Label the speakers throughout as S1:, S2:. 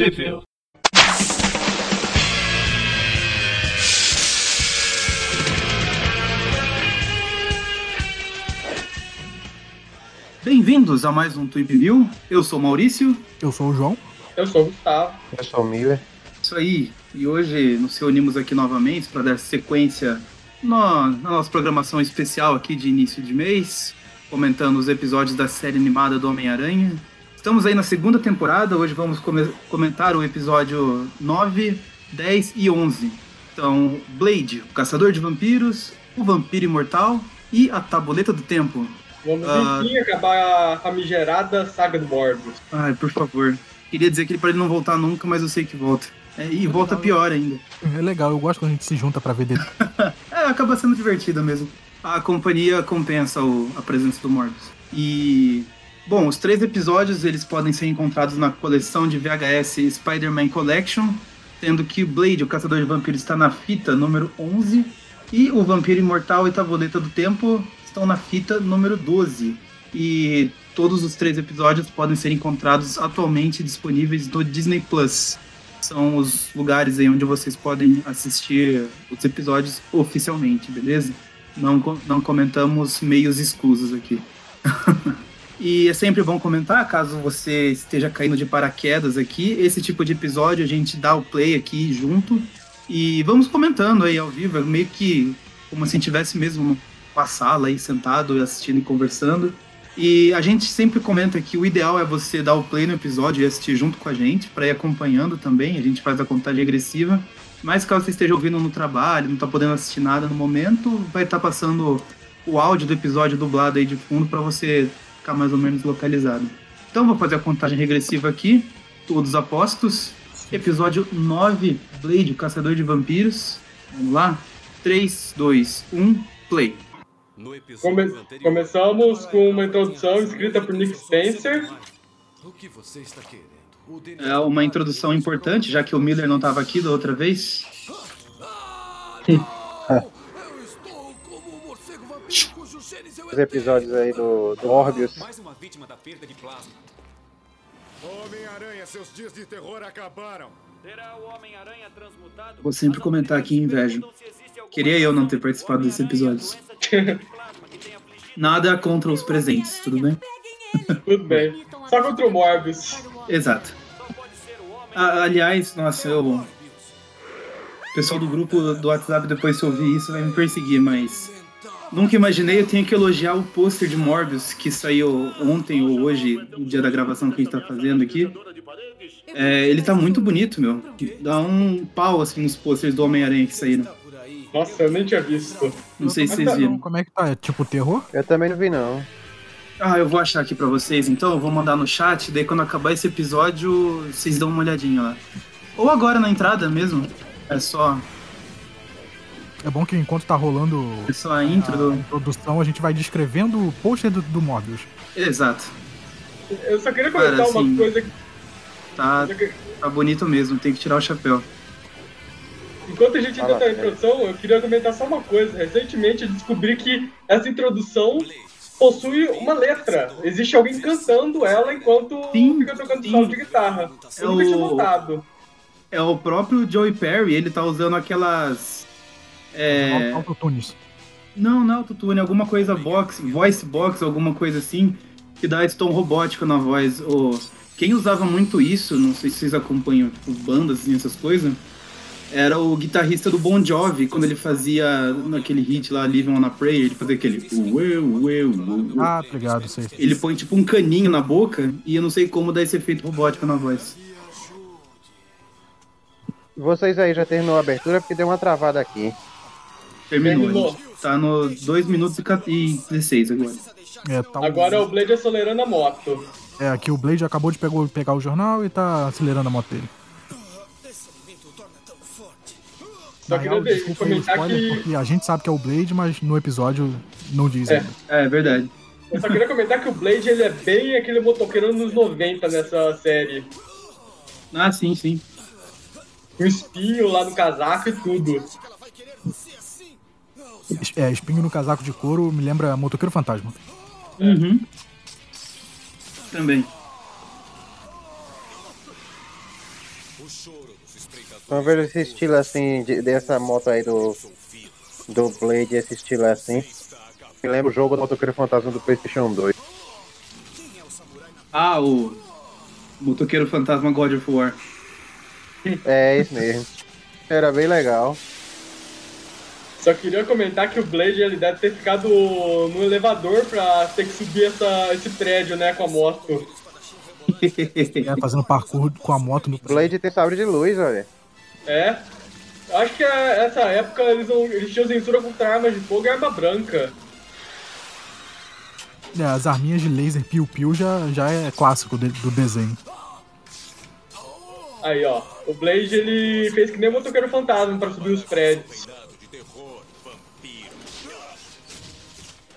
S1: Sheffield.
S2: Bem-vindos a mais um Tweep View. Eu sou o Maurício.
S3: Eu sou o João.
S4: Eu sou o Gustavo.
S5: Eu sou o Miller.
S2: Isso aí. E hoje nos reunimos aqui novamente para dar sequência no, na nossa programação especial aqui de início de mês, comentando os episódios da série animada do Homem-Aranha. Estamos aí na segunda temporada, hoje vamos come- comentar o episódio 9, 10 e 11. Então, Blade, o Caçador de Vampiros, o Vampiro Imortal e a Tabuleta do Tempo.
S4: Vamos
S2: Ah.
S4: enfim acabar a famigerada saga do Morbius.
S2: Ai, por favor. Queria dizer que ele para ele não voltar nunca, mas eu sei que volta. É, e volta pior ainda.
S3: É legal, eu gosto quando a gente se junta pra ver dele.
S2: É, acaba sendo divertido mesmo. A companhia compensa o- a presença do Morbius. E. Bom, os três episódios eles podem ser encontrados na coleção de VHS Spider-Man Collection, sendo que Blade, o Caçador de Vampiros, está na fita número 11 e o Vampiro Imortal e Tavoleta do Tempo estão na fita número 12. E todos os três episódios podem ser encontrados atualmente disponíveis no Disney Plus. São os lugares aí onde vocês podem assistir os episódios oficialmente, beleza? Não, não comentamos meios escusos aqui. e é sempre bom comentar, caso você esteja caindo de paraquedas aqui, esse tipo de episódio a gente dá o play aqui junto e vamos comentando aí ao vivo, é meio que como se estivesse mesmo numa sala aí sentado, assistindo e conversando. E a gente sempre comenta que o ideal é você dar o play no episódio e assistir junto com a gente, para ir acompanhando também. A gente faz a contagem regressiva. Mas caso você esteja ouvindo no trabalho, não tá podendo assistir nada no momento, vai estar passando o áudio do episódio dublado aí de fundo para você ficar mais ou menos localizado. Então vou fazer a contagem regressiva aqui, todos apostos. Episódio 9, Blade, o Caçador de Vampiros. Vamos lá? 3, 2, 1, play.
S4: Come-
S6: anterior,
S4: começamos com uma introdução escrita por Nick Spencer.
S6: O que você está querendo? O Denis-
S2: É uma introdução importante, já que o Miller não estava aqui da outra vez.
S5: Os episódios aí do, do Morbius.
S6: Mais uma vítima da perda de plasma.
S7: Homem-Aranha, seus dias de terror acabaram.
S2: Vou sempre comentar aqui inveja. Queria eu não ter participado desses episódios. Nada contra os presentes, tudo bem?
S4: Tudo bem. Só contra o Morbius.
S2: Exato. A- aliás, nossa, eu. O pessoal do grupo do WhatsApp, depois se ouvir isso, vai me perseguir, mas. Nunca imaginei, eu tenho que elogiar o pôster de Morbius que saiu ontem ou hoje, no dia da gravação que a gente tá fazendo aqui. É, ele tá muito bonito, meu. Dá um pau assim nos posters do Homem-Aranha que saíram.
S4: Nossa, eu nem tinha visto.
S2: Não sei se vocês viram.
S3: Como é que tá? É tipo terror?
S5: Eu também não vi, não.
S2: Ah, eu vou achar aqui pra vocês, então eu vou mandar no chat, daí quando acabar esse episódio, vocês dão uma olhadinha lá. Ou agora na entrada mesmo. É só,
S3: É bom que enquanto tá rolando
S2: é só a intro
S3: a
S2: do.
S3: introdução, a gente vai descrevendo o pôster do, do Morbius.
S2: Exato.
S4: Eu só queria comentar
S2: Cara,
S4: uma
S2: assim-
S4: coisa. que-
S2: Tá,
S4: que-
S2: tá bonito mesmo, tem que tirar o chapéu.
S4: Enquanto a gente
S5: Fala,
S4: tenta a
S5: cara.
S4: introdução, eu queria comentar só uma coisa. Recentemente eu descobri que essa introdução possui uma letra. Existe alguém cantando ela enquanto
S2: Sim,
S4: fica tocando
S2: sim.
S4: solo de guitarra.
S2: É
S4: Eu nunca tinha
S2: o-
S4: notado.
S2: É o próprio Joey Perry, ele tá usando aquelas. É.
S3: Autotunes.
S2: Não, não, autotune, alguma coisa box, voice box, alguma coisa assim, que dá esse tom robótico na voz. O, quem usava muito isso, não sei se vocês acompanham tipo, bandas assim, essas coisas, era o guitarrista do Bon Jovi, quando ele fazia naquele hit lá, Live on a Prayer, ele fazia aquele.
S3: Ah, obrigado, sei.
S2: Ele põe tipo um caninho na boca e eu não sei como dá esse efeito robótico na voz.
S5: Vocês aí já terminou a abertura porque deu uma travada aqui.
S2: Terminou.
S4: Terminou.
S2: Tá no 2 minutos e 14 e 16 agora.
S3: É, tá o-
S4: Agora é o Blade acelerando a moto.
S3: é, aqui o Blade acabou de pegou- pegar o jornal e tá acelerando a moto dele.
S4: Só queria
S3: real, desculpa aí o
S4: comentar
S3: spoiler,
S4: que-
S3: porque a gente sabe que é o Blade, mas no episódio não diz
S4: É.
S3: ainda.
S2: É, é verdade.
S4: Eu só queria comentar que o Blade ele é bem aquele motoqueiro nos 90 nessa série.
S2: Ah, sim, sim.
S4: Com espinho lá no casaco e tudo.
S3: É, espinho no casaco de couro me lembra Motoqueiro Fantasma.
S2: Uhum. Também.
S5: Eu vejo esse estilo assim, de- dessa moto aí do, do Blade, esse estilo assim, me lembra o jogo do Motoqueiro Fantasma do PlayStation 2.
S2: Ah, o Motoqueiro Fantasma God of War.
S5: É isso mesmo. Era bem legal.
S4: Só queria comentar que o Blade ele deve ter ficado no elevador pra ter que subir essa, esse prédio, né, com a moto.
S3: É, fazendo parkour com a moto no
S5: Blade tem sabre de luz, olha.
S4: É. Acho que é- essa época eles, não, eles tinham censura contra armas de fogo e arma branca.
S3: É, as arminhas de laser piu-piu já, já é clássico de- do desenho.
S4: Aí, ó. O Blade ele fez que nem o motoqueiro fantasma pra subir os prédios.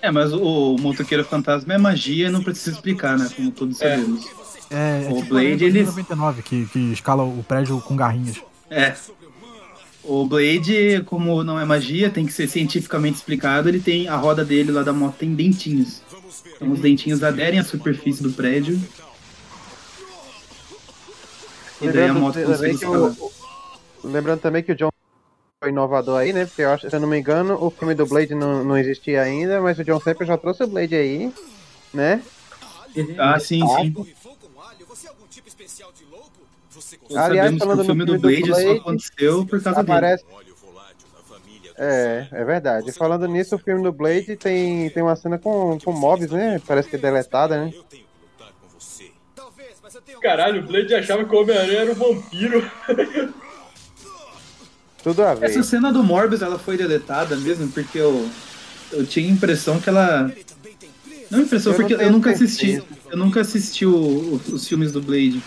S2: É, mas o, o Motoqueiro Fantasma é magia, não precisa explicar, né? Como todos
S4: É.
S2: sabemos.
S3: É, é
S2: O
S3: tipo
S2: Blade,
S3: a
S2: eles-
S3: 99, que, que escala o prédio com garrinhas.
S2: É. O Blade, como não é magia, tem que ser cientificamente explicado, ele tem. A roda dele lá da moto tem dentinhos. Então os dentinhos aderem à superfície do prédio. E daí a moto consegue escalar.
S5: lembrando também que o John inovador aí, né? Porque eu acho, se eu não me engano, o filme do Blade não, não existia ainda, mas o John sempre já trouxe o Blade aí, né?
S2: Ah, sim, sim. Todos
S5: Aliás,
S2: sabemos que
S5: falando
S2: o filme do
S5: do
S2: Blade, só
S5: Blade,
S2: aconteceu por causa dele.
S5: Aparece. É, é verdade. Falando nisso, o filme do Blade tem, tem uma cena com, com mobs, né? Parece que é deletada, né?
S4: Caralho, o Blade achava que o Homem-Aranha era um vampiro.
S5: Tudo a ver.
S2: Essa cena do Morbius, ela foi deletada mesmo, porque eu, eu tinha a impressão que ela... Não impressão,
S5: Eu não
S2: porque eu
S5: tenho
S2: nunca assisti.
S5: certeza.
S2: Eu nunca assisti o- o- os filmes do Blade.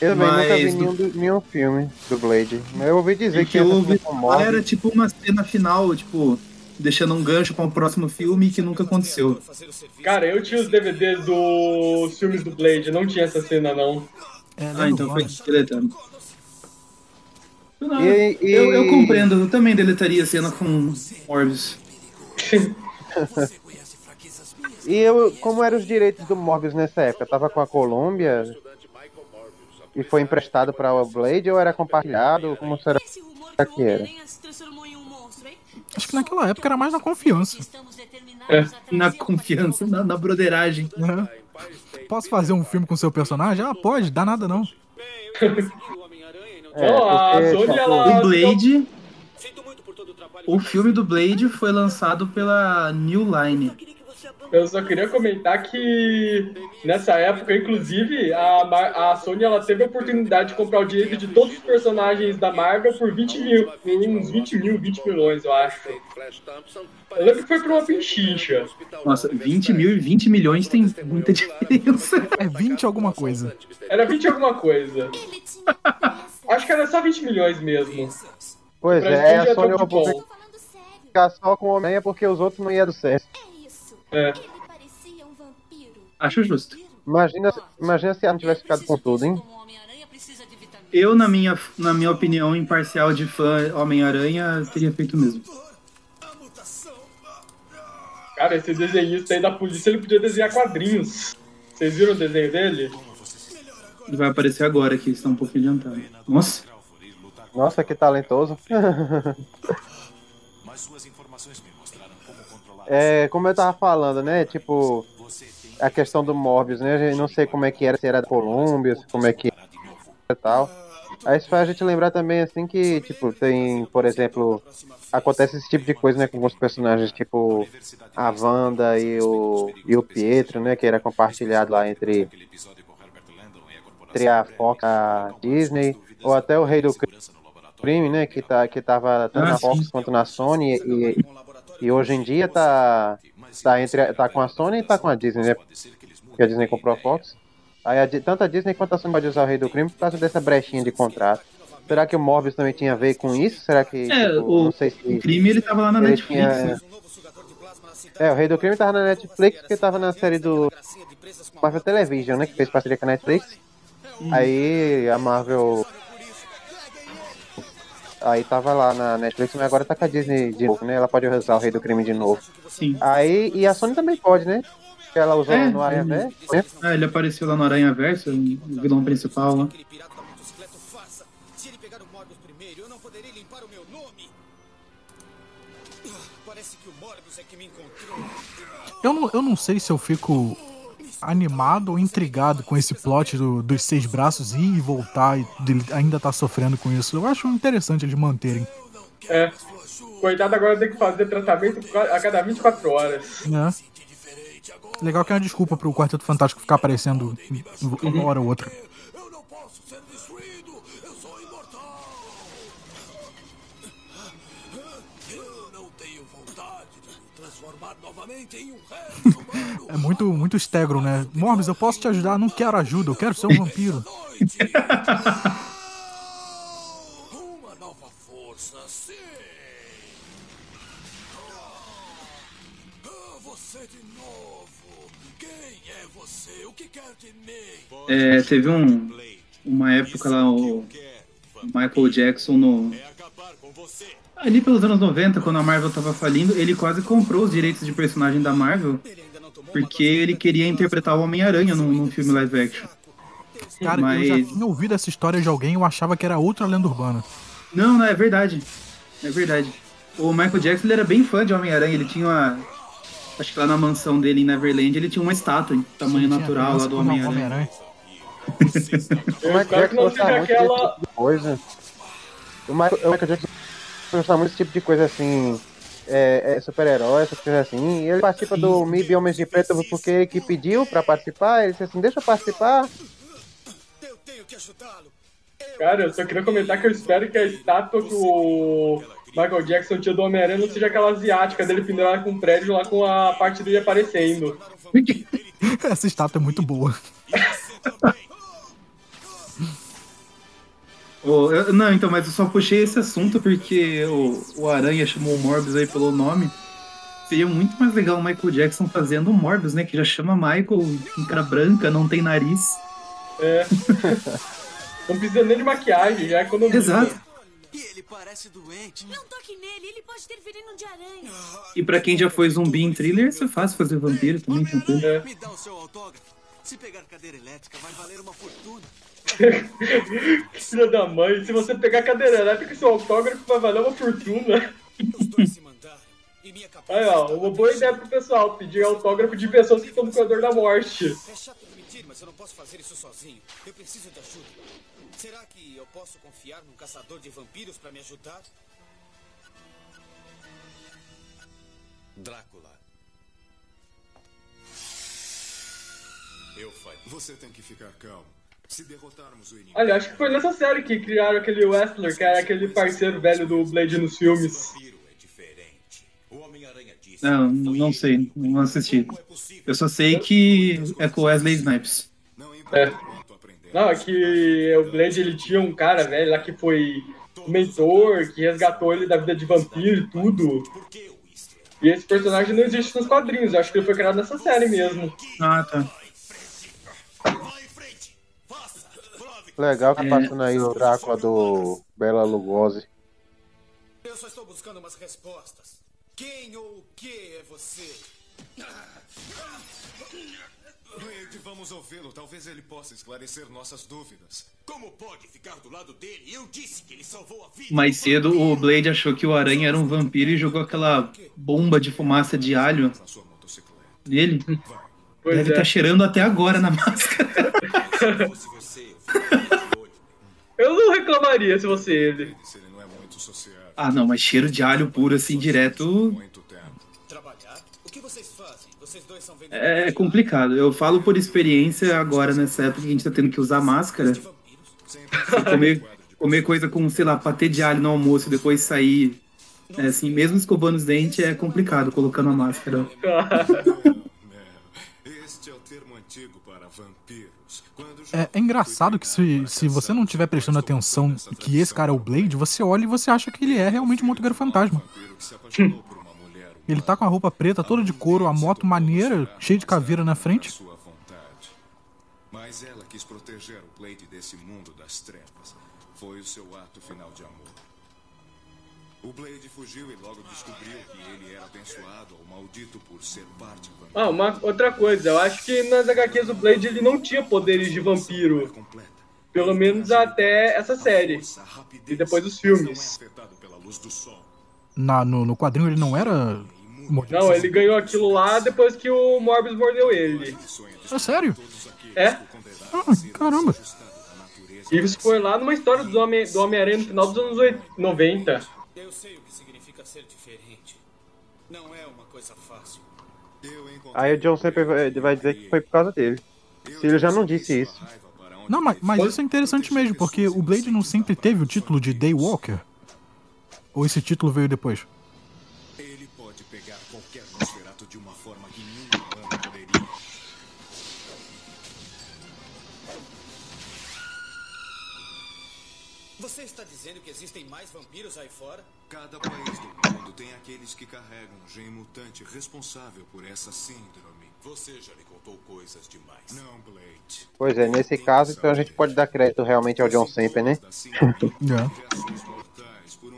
S5: Eu também nunca vi
S2: mas-
S5: nenhum, do- nenhum filme do Blade. Mas eu ouvi dizer
S2: O
S5: que
S2: que eu ouvi era tipo uma cena final, tipo, deixando um gancho para um próximo filme que nunca aconteceu.
S4: Cara, eu tinha os DVDs dos filmes do Blade, não tinha essa cena não.
S3: É,
S2: Ah, então foi deletado. Não,
S5: E- e-
S2: Eu, eu compreendo, eu também deletaria a cena com Morbius.
S5: E eu, como eram os direitos do Morbius nessa época? Tava com a Colômbia e foi emprestado para o Blade ou era compartilhado? Como será que era?
S3: Acho que naquela época era mais na confiança.
S2: É, na confiança, na, na broderagem.
S3: Posso fazer um filme com seu personagem? Ah, pode, dá nada não.
S5: É, porque,
S4: Sony, ela-
S2: O Blade. O filme do Blade foi lançado pela New Line.
S4: Eu só queria comentar que nessa época, inclusive, a, a Sony ela teve a oportunidade de comprar o direito de todos os personagens da Marvel por 20 mil, uns 20 mil, 20 milhões, eu acho. Eu lembro que foi por uma pinchincha.
S2: Nossa, 20 mil e 20 milhões tem muita diferença.
S3: É 20 alguma coisa.
S4: Era 20 alguma coisa. Acho que era só 20 milhões mesmo.
S5: Pois
S4: Pra
S5: é, a
S4: é
S5: Sony
S1: falando sério.
S5: ficar só com o Homem-Aranha porque os outros não iam do certo.
S1: É isso.
S4: É.
S1: Ele parecia um vampiro.
S2: Acho justo.
S5: Imagina, imagina se ela não tivesse ficado com tudo, hein?
S2: Eu, na minha, na minha opinião imparcial de fã Homem-Aranha, teria feito o mesmo.
S4: Cara, esse desenhista aí da polícia, ele podia desenhar quadrinhos. Vocês viram o desenho dele?
S2: Ele vai aparecer agora aqui, está um pouco adiantado. Nossa,
S5: Nossa, que talentoso. É, como eu tava falando, né? Tipo, a questão do Morbius, né? A gente não sei como é que era, se era da Colômbia, como é que era e tal. Aí isso faz a gente lembrar também, assim, que, tipo, tem, por exemplo, acontece esse tipo de coisa, né, com alguns personagens, tipo a Wanda e o, e o Pietro, né, que era compartilhado lá entre, entre a Fox e a Disney, ou até o Rei do Crime, né, que, tá, que tava tanto
S2: Ah,
S5: na Fox
S2: sim.
S5: quanto na Sony, e, e hoje em dia tá, tá, entre, tá com a Sony e tá com a Disney, né, porque a Disney comprou a Fox. Aí a tanto a Disney quanto a Sony pode usar o Rei do Crime por causa dessa brechinha de contrato. Será que o Morbius também tinha a ver com isso? Será que,
S2: É,
S5: tipo,
S2: o-
S5: sei
S2: o
S5: se...
S2: crime ele tava lá na Netflix,
S5: tinha-
S2: né?
S5: É, o Rei do Crime tava na Netflix porque tava na série do Marvel Television, né? Que fez parceria com a Netflix. Aí a Marvel. Aí tava lá na Netflix, mas agora tá com a Disney de novo, né? Ela pode usar o Rei do Crime de novo.
S2: Sim.
S5: Aí, e a Sony também pode, né? Que ela usou
S2: É,
S5: no Aranha
S2: ele-
S5: Verso, né?
S2: Ah, ele apareceu lá no Aranha Verso, o vilão principal lá.
S6: é.
S3: Eu não, eu não sei se eu fico animado ou intrigado com esse plot do- dos seis braços ir e voltar e ainda tá sofrendo com isso. Eu acho interessante eles manterem.
S4: É. Coitado agora tem que fazer tratamento a cada 24 horas.
S3: Né? Legal que é uma desculpa pro Quarteto Fantástico ficar aparecendo uma hora ou outra. É muito, muito Stegron, né? Morbius, eu posso te ajudar, não quero ajuda, eu quero ser um vampiro.
S6: Noite. Uma nova força, sim. Você de novo. Quem é você? O que quer de mim?
S2: É, teve um, uma época lá, o Michael Jackson no. Ali pelos anos 90, quando a Marvel tava falindo, ele quase comprou os direitos de personagem da Marvel. Porque ele queria interpretar o Homem-Aranha num, num filme live action.
S3: Cara, eu já
S2: Mas-
S3: tinha ouvido essa história de alguém e eu achava que era outra lenda urbana.
S2: Não, não, é verdade. É verdade. O Michael Jackson ele era bem fã de Homem-Aranha. Ele tinha uma. Acho que lá na mansão dele em Neverland ele tinha uma estátua em tamanho
S3: Tinha
S2: natural lá do Homem-Aranha.
S4: Eu
S5: O Michael Jackson
S4: não
S5: gostava muito desse
S4: aquela.
S5: tipo de coisa. O Michael, o Michael Jackson gostava muito desse tipo de coisa assim. É, é, super-herói, essas coisas assim. E ele participa do MIB Homens de Preto porque ele que pediu pra participar. Ele disse assim: Deixa eu participar.
S6: Eu tenho que ajudá-lo.
S4: Cara, eu só queria comentar que eu espero que a estátua que o Michael Jackson tinha do Homem-Aranha não seja aquela asiática dele pendurada com um prédio lá com a parte dele aparecendo.
S3: Essa estátua é muito boa.
S2: Ô, eu- não, então, mas eu só puxei esse assunto porque o, o Aranha chamou o Morbius aí pelo nome. Seria muito mais legal o Michael Jackson fazendo o Morbius, né? Que já chama Michael, um cara branca, não tem nariz.
S4: É. Não precisa nem de maquiagem, já é economia.
S2: Exato.
S6: E ele parece doente.
S1: Não toque nele, ele pode ter veneno de aranha.
S2: E pra quem já foi zumbi em thriller, isso é fácil fazer vampiro também, tranquilo.
S4: É.
S6: Me dá o seu autógrafo. Se pegar cadeira elétrica, vai valer uma fortuna.
S4: Filha da mãe, se você pegar a cadeira elétrica seu autógrafo vai valer uma fortuna.
S6: Os dois se mandaram. E minha cabeça
S4: Aí, ó, uma boa ideia pro pessoal, pedir autógrafo de pessoas que estão no corredor da morte.
S6: É chato admitir, mas eu não posso fazer isso sozinho. Eu preciso de ajuda. Será que eu posso confiar num caçador de vampiros para me ajudar?
S7: Drácula. Eu falho. Você tem que ficar calmo.
S4: Olha, acho que foi nessa série que criaram aquele Wrestler, que era aquele parceiro velho do Blade nos filmes.
S7: é.
S2: Não, não sei, não assisti. Eu só sei que é com Wesley Snipes.
S7: Não
S4: É. Não, é que o Blade ele tinha um cara velho lá que foi mentor, que resgatou ele da vida de vampiro e tudo. E esse personagem não existe nos quadrinhos, eu acho que ele foi criado nessa série mesmo.
S2: Ah, tá.
S5: Legal que
S2: É.
S5: tá passando aí o Drácula do Bela Lugosi.
S6: Eu só estou buscando umas respostas. Quem ou o que é você?
S7: Blade, vamos ouvi-lo. Talvez ele possa esclarecer nossas dúvidas.
S6: Como pode ficar do lado dele? Eu disse que ele salvou a vida.
S2: Mais cedo, o Blade achou que o Aranha era um vampiro e jogou aquela bomba de fumaça de alho
S7: Na sua motocicleta.
S2: nele. Deve
S4: é.
S2: estar cheirando até agora na máscara.
S7: Eu
S4: não reclamaria se fosse ele.
S7: É.
S2: Ah, não, mas cheiro de alho puro assim, direto,
S7: Muito tempo.
S6: Trabalhar? O que vocês fazem? Vocês dois são vendedores
S2: é complicado. Eu falo por experiência agora, nessa época que a gente tá tendo que usar máscara. Comer, comer coisa com, sei lá, patê de alho no almoço e depois sair. É assim, mesmo escovando os dentes, é complicado colocando a máscara.
S7: É,
S3: é engraçado que se, se você não estiver prestando atenção que esse cara é o Blade, você olha e você acha que ele é realmente um motoqueiro fantasma.
S7: mulher
S3: Ele tá com a roupa preta, toda de couro, a moto maneira, cheia de caveira na frente.
S7: Mas ela quis proteger o Blade desse mundo das trevas. Foi o seu ato final de amor. O Blade fugiu e logo descobriu que ele era abençoado ou maldito por ser parte vampiro.
S4: Ah, uma outra coisa, eu acho que nas HQs o Blade ele não tinha poderes de vampiro. Pelo menos até essa série. E depois os filmes.
S3: Na, no, no quadrinho ele não era.
S4: Não, ele ganhou aquilo lá depois que o Morbius mordeu ele.
S3: É sério?
S4: É?
S3: Ah, caramba.
S4: E isso foi lá numa história do Homem- do Homem-Aranha no final dos anos 8 90.
S6: Eu sei o que significa ser diferente. Não é uma coisa fácil.
S5: Aí o John sempre vai, vai dizer que foi por causa dele. Se ele já não disse isso.
S3: Não, mas, mas isso é interessante mesmo, porque o Blade não sempre teve o título de Daywalker. Ou esse título veio depois?
S6: Está dizendo que existem mais vampiros aí fora?
S7: Cada país do mundo tem aqueles que carregam um gene mutante responsável por essa síndrome. Você já lhe contou coisas demais. Não, Blade.
S5: Pois é, nesse caso, então a gente pode dar crédito realmente ao John Semper, né?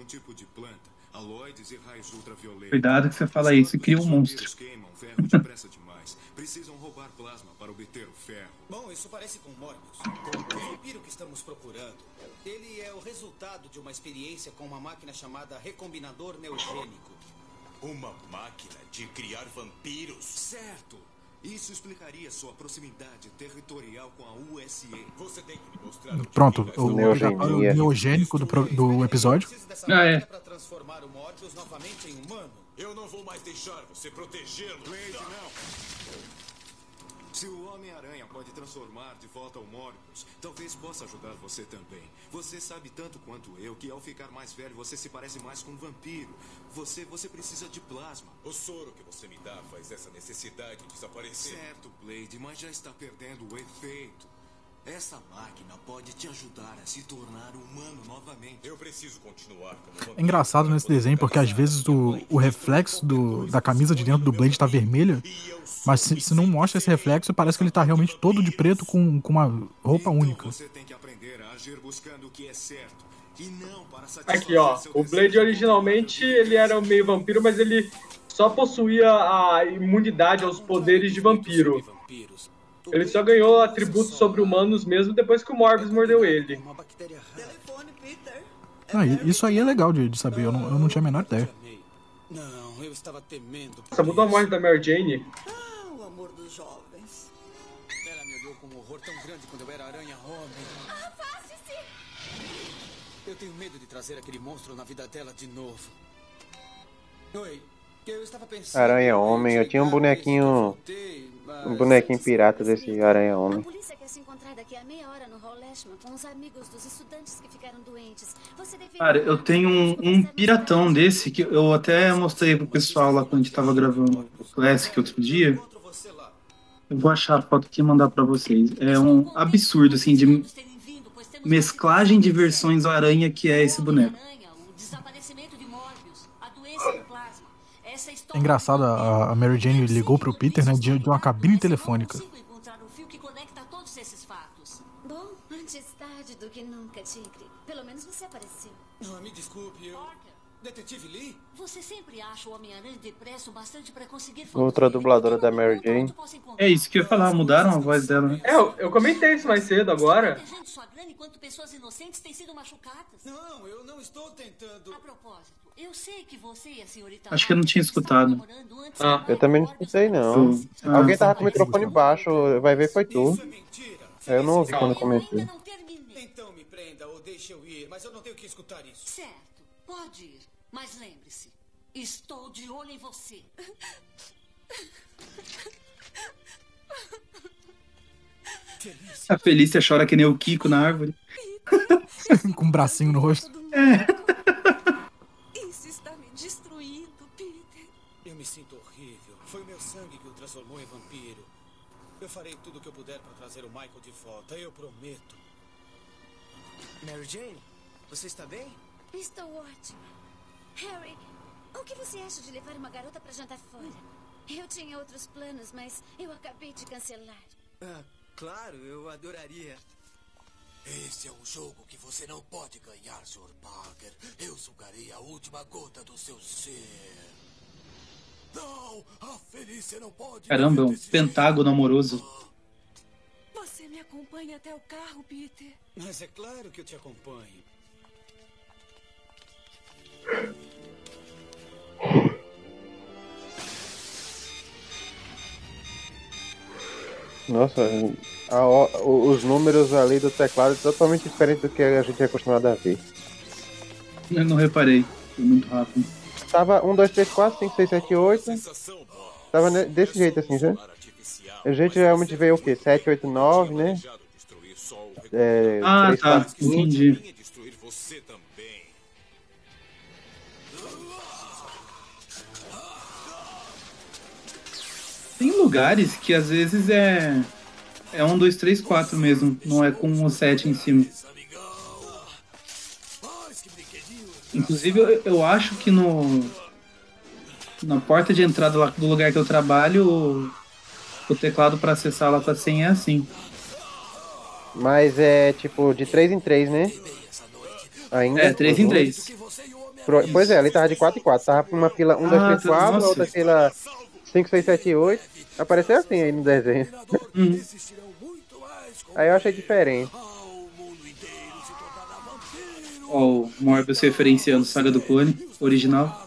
S7: Tipo de planta, aloides e raios ultravioletas.
S2: Cuidado que você fala isso e cria um monstro.
S7: Os queimam ferro depressa demais. Precisam roubar plasma para obter o ferro.
S6: Bom, isso parece com Morbius. O vampiro que estamos procurando, ele é o resultado de uma experiência com uma máquina chamada recombinador neogênico.
S8: Uma máquina de criar vampiros?
S7: Certo. Isso explicaria sua proximidade territorial com a USE.
S6: Você tem que me mostrar
S3: Pronto, o, obrigatório neogênico do, do episódio.
S2: Ah, é.
S6: máquina para transformar o Morbius novamente em humano.
S8: Eu não vou mais deixar você protegê-lo.
S7: Blade, não. Se o Homem-Aranha pode transformar de volta o Morbius, talvez possa ajudar você também. Você sabe tanto quanto eu que ao ficar mais velho você se parece mais com um vampiro. Você, você precisa de plasma.
S8: O soro que você me dá faz essa necessidade desaparecer.
S7: Certo, Blade, mas já está perdendo o efeito. Essa máquina pode te ajudar a se tornar humano novamente.
S8: Eu preciso continuar como
S3: É engraçado nesse desenho porque às vezes o, o reflexo do- da camisa de dentro do Blade tá vermelha, mas se, se não mostra esse reflexo, parece que ele tá realmente todo de preto com, com uma roupa única.
S7: você tem que aprender a agir buscando o que é certo e não para satisfazer
S4: Aqui, ó. O. Blade originalmente ele era meio vampiro, mas ele só possuía a imunidade aos poderes de vampiro. Ele só ganhou atributos sobre-humanos mesmo depois que o Morbius mordeu ele.
S1: Peter.
S3: Ah, isso aí é legal de, de saber, eu não, eu não tinha a menor ideia.
S6: Não, eu estava temendo.
S4: Nossa, mudou a morte da Mary Jane.
S1: Ah, o amor dos jovens.
S6: Ela me olhou com um horror tão grande quando eu era aranha-homem. Eu tenho medo de trazer aquele monstro na vida dela de novo. Oi, pensando...
S5: Aranha-Homem, eu tinha um bonequinho- Um bonequinho pirata desse
S9: A
S5: Aranha-Homem.
S9: polícia quer se encontrar daqui a meia hora no Hall Lashman com os amigos dos estudantes que ficaram doentes. Você deveria...
S2: Cara, eu tenho um, um piratão desse que eu até mostrei pro pessoal lá quando a gente tava gravando o Classic outro dia. Eu vou achar a foto aqui e mandar pra vocês. É um absurdo, assim, de mesclagem de versões do aranha que é esse boneco.
S1: O desaparecimento de Morbius, a doença do plasma. Essa
S3: É engraçado, a, Mary Jane ligou pro Peter, né, de, de uma cabine telefônica.
S9: Bom, antes tarde do que nunca, Tigre. Pelo menos você apareceu.
S6: Ah, me desculpe, eu... Detetive Lee?
S1: Você sempre acha o Homem-Aranha depresso bastante para conseguir
S5: Outra dubladora da Mary Jane.
S2: É isso que eu ia falar, mudaram a voz dela, né?
S4: É, eu, eu comentei isso mais cedo agora.
S6: Não, eu não estou tentando...
S1: A propósito, eu sei que você e a senhorita
S2: Acho que eu não tinha escutado.
S4: Ah.
S5: Eu também não escutei, não.
S2: Ah,
S5: Alguém tava com o microfone baixo, vai ver foi tu.
S6: Isso é.
S5: Eu não ouvi quando
S1: não terminei.
S6: Então me prenda ou deixe eu ir, mas eu não tenho que escutar isso.
S1: Certo, pode ir. Mas lembre-se, estou de olho em você.
S2: A Felícia chora que nem o Kiko na árvore.
S3: com um bracinho no rosto.
S1: Me destruindo, Peter.
S6: Eu me sinto horrível. Foi o meu sangue que o transformou em vampiro. Eu farei tudo o que eu puder para trazer o Michael de volta, eu prometo.
S10: Mary Jane, você está bem?
S9: Estou ótimo. Harry, o que você acha de levar uma garota para jantar fora? Eu tinha outros planos, mas eu acabei de cancelar.
S10: Ah, claro, eu adoraria.
S8: Esse é um jogo que você não pode ganhar, Sr. Parker. Eu sugarei a última gota do seu ser. Não, a Felícia não pode.
S2: Caramba, é um pentágono amoroso.
S1: Você me acompanha até o carro, Peter.
S6: Mas é claro que eu te acompanho.
S5: Nossa, a os números ali do teclado é totalmente diferente do que a gente é acostumado a ver.
S2: Eu não reparei. Foi muito rápido.
S5: Tava 1, 2, 3, 4, 5, 6, 7, 8. Tava desse jeito assim, já. A gente geralmente vê o quê? 7, 8, 9, né? É,
S2: Ah,
S5: 3,
S2: tá.
S5: 4, 5.
S2: Entendi. Tem lugares que às vezes é. É um, dois, três, quatro mesmo. Não é com o 7 em cima. Inclusive, eu, eu acho que no. Na porta de entrada lá do lugar que eu trabalho, o, o teclado para acessar lá com a senha é assim.
S5: Mas é tipo de 3 em 3, né? Ainda.
S2: É, 3 em 3.
S5: Pro- Pois é, ali tava de 4 em 4. Tava uma fila 1, 2,
S2: Ah,
S5: 3, 4,
S2: nossa.
S5: outra fila 5, 6, 7, 8. Apareceu assim aí no desenho.
S2: Uhum.
S5: Aí eu achei diferente.
S2: Ó, o Morbius referenciando Saga do Clone, original.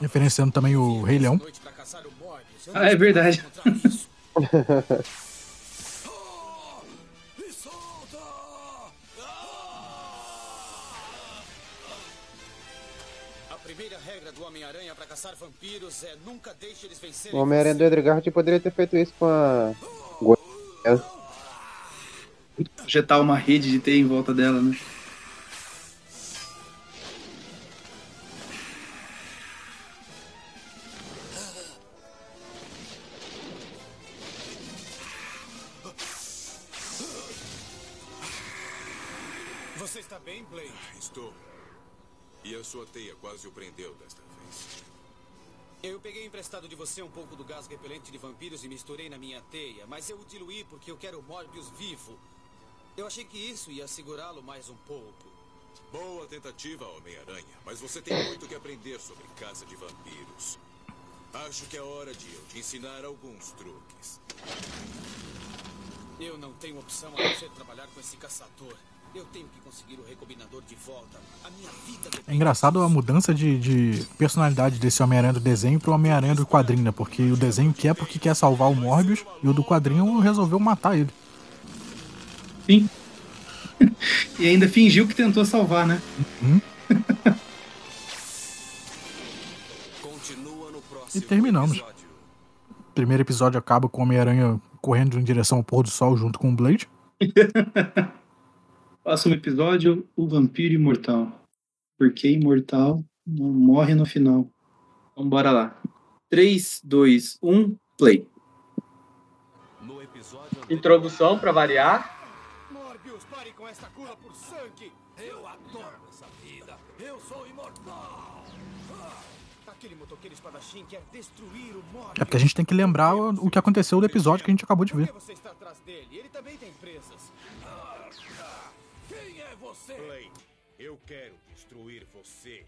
S3: Referenciando também o Rei Leão.
S2: Ah, é verdade.
S6: caçar vampiros é nunca deixe eles
S5: O
S6: vencerem.
S5: Homem-Aranha do Garfield poderia ter feito isso com a. Gwen.
S2: Projetar uma rede de teia em volta dela, né?
S6: Você um pouco do gás repelente de vampiros e misturei na minha teia, mas eu o diluí porque eu quero o Morbius vivo. Eu achei que isso ia segurá-lo mais um pouco.
S7: Boa tentativa, Homem-Aranha, mas você tem muito que aprender sobre caça de vampiros. Acho que é hora de eu te ensinar alguns truques.
S6: Eu não tenho opção a não ser trabalhar com esse caçador. Eu tenho que conseguir o recombinador de volta. A minha vida
S3: É engraçado a mudança de, de personalidade desse Homem-Aranha do desenho pro Homem-Aranha do quadrinho, né? Porque o desenho quer porque quer salvar o Morbius e o do quadrinho resolveu matar ele.
S2: Sim. e ainda fingiu que tentou salvar, né?
S7: Continua no
S3: E terminamos. O primeiro episódio acaba com o Homem-Aranha correndo em direção ao pôr do sol junto com o Blade.
S2: Próximo episódio, o vampiro imortal. Porque imortal não morre no final. Então bora lá. 3, 2, 1, play.
S4: Introdução pra variar.
S6: Morbius, pare com essa cura por sangue!
S8: Eu adoro essa vida. Eu sou imortal.
S6: Aquele motoqueiro espadachim quer destruir o Morbius.
S3: É porque a gente tem que lembrar o que aconteceu do episódio que a gente acabou de
S6: Por
S3: ver.
S6: que você está atrás dele? Ele também tem presas.
S8: Você?
S7: Blade, eu quero destruir você.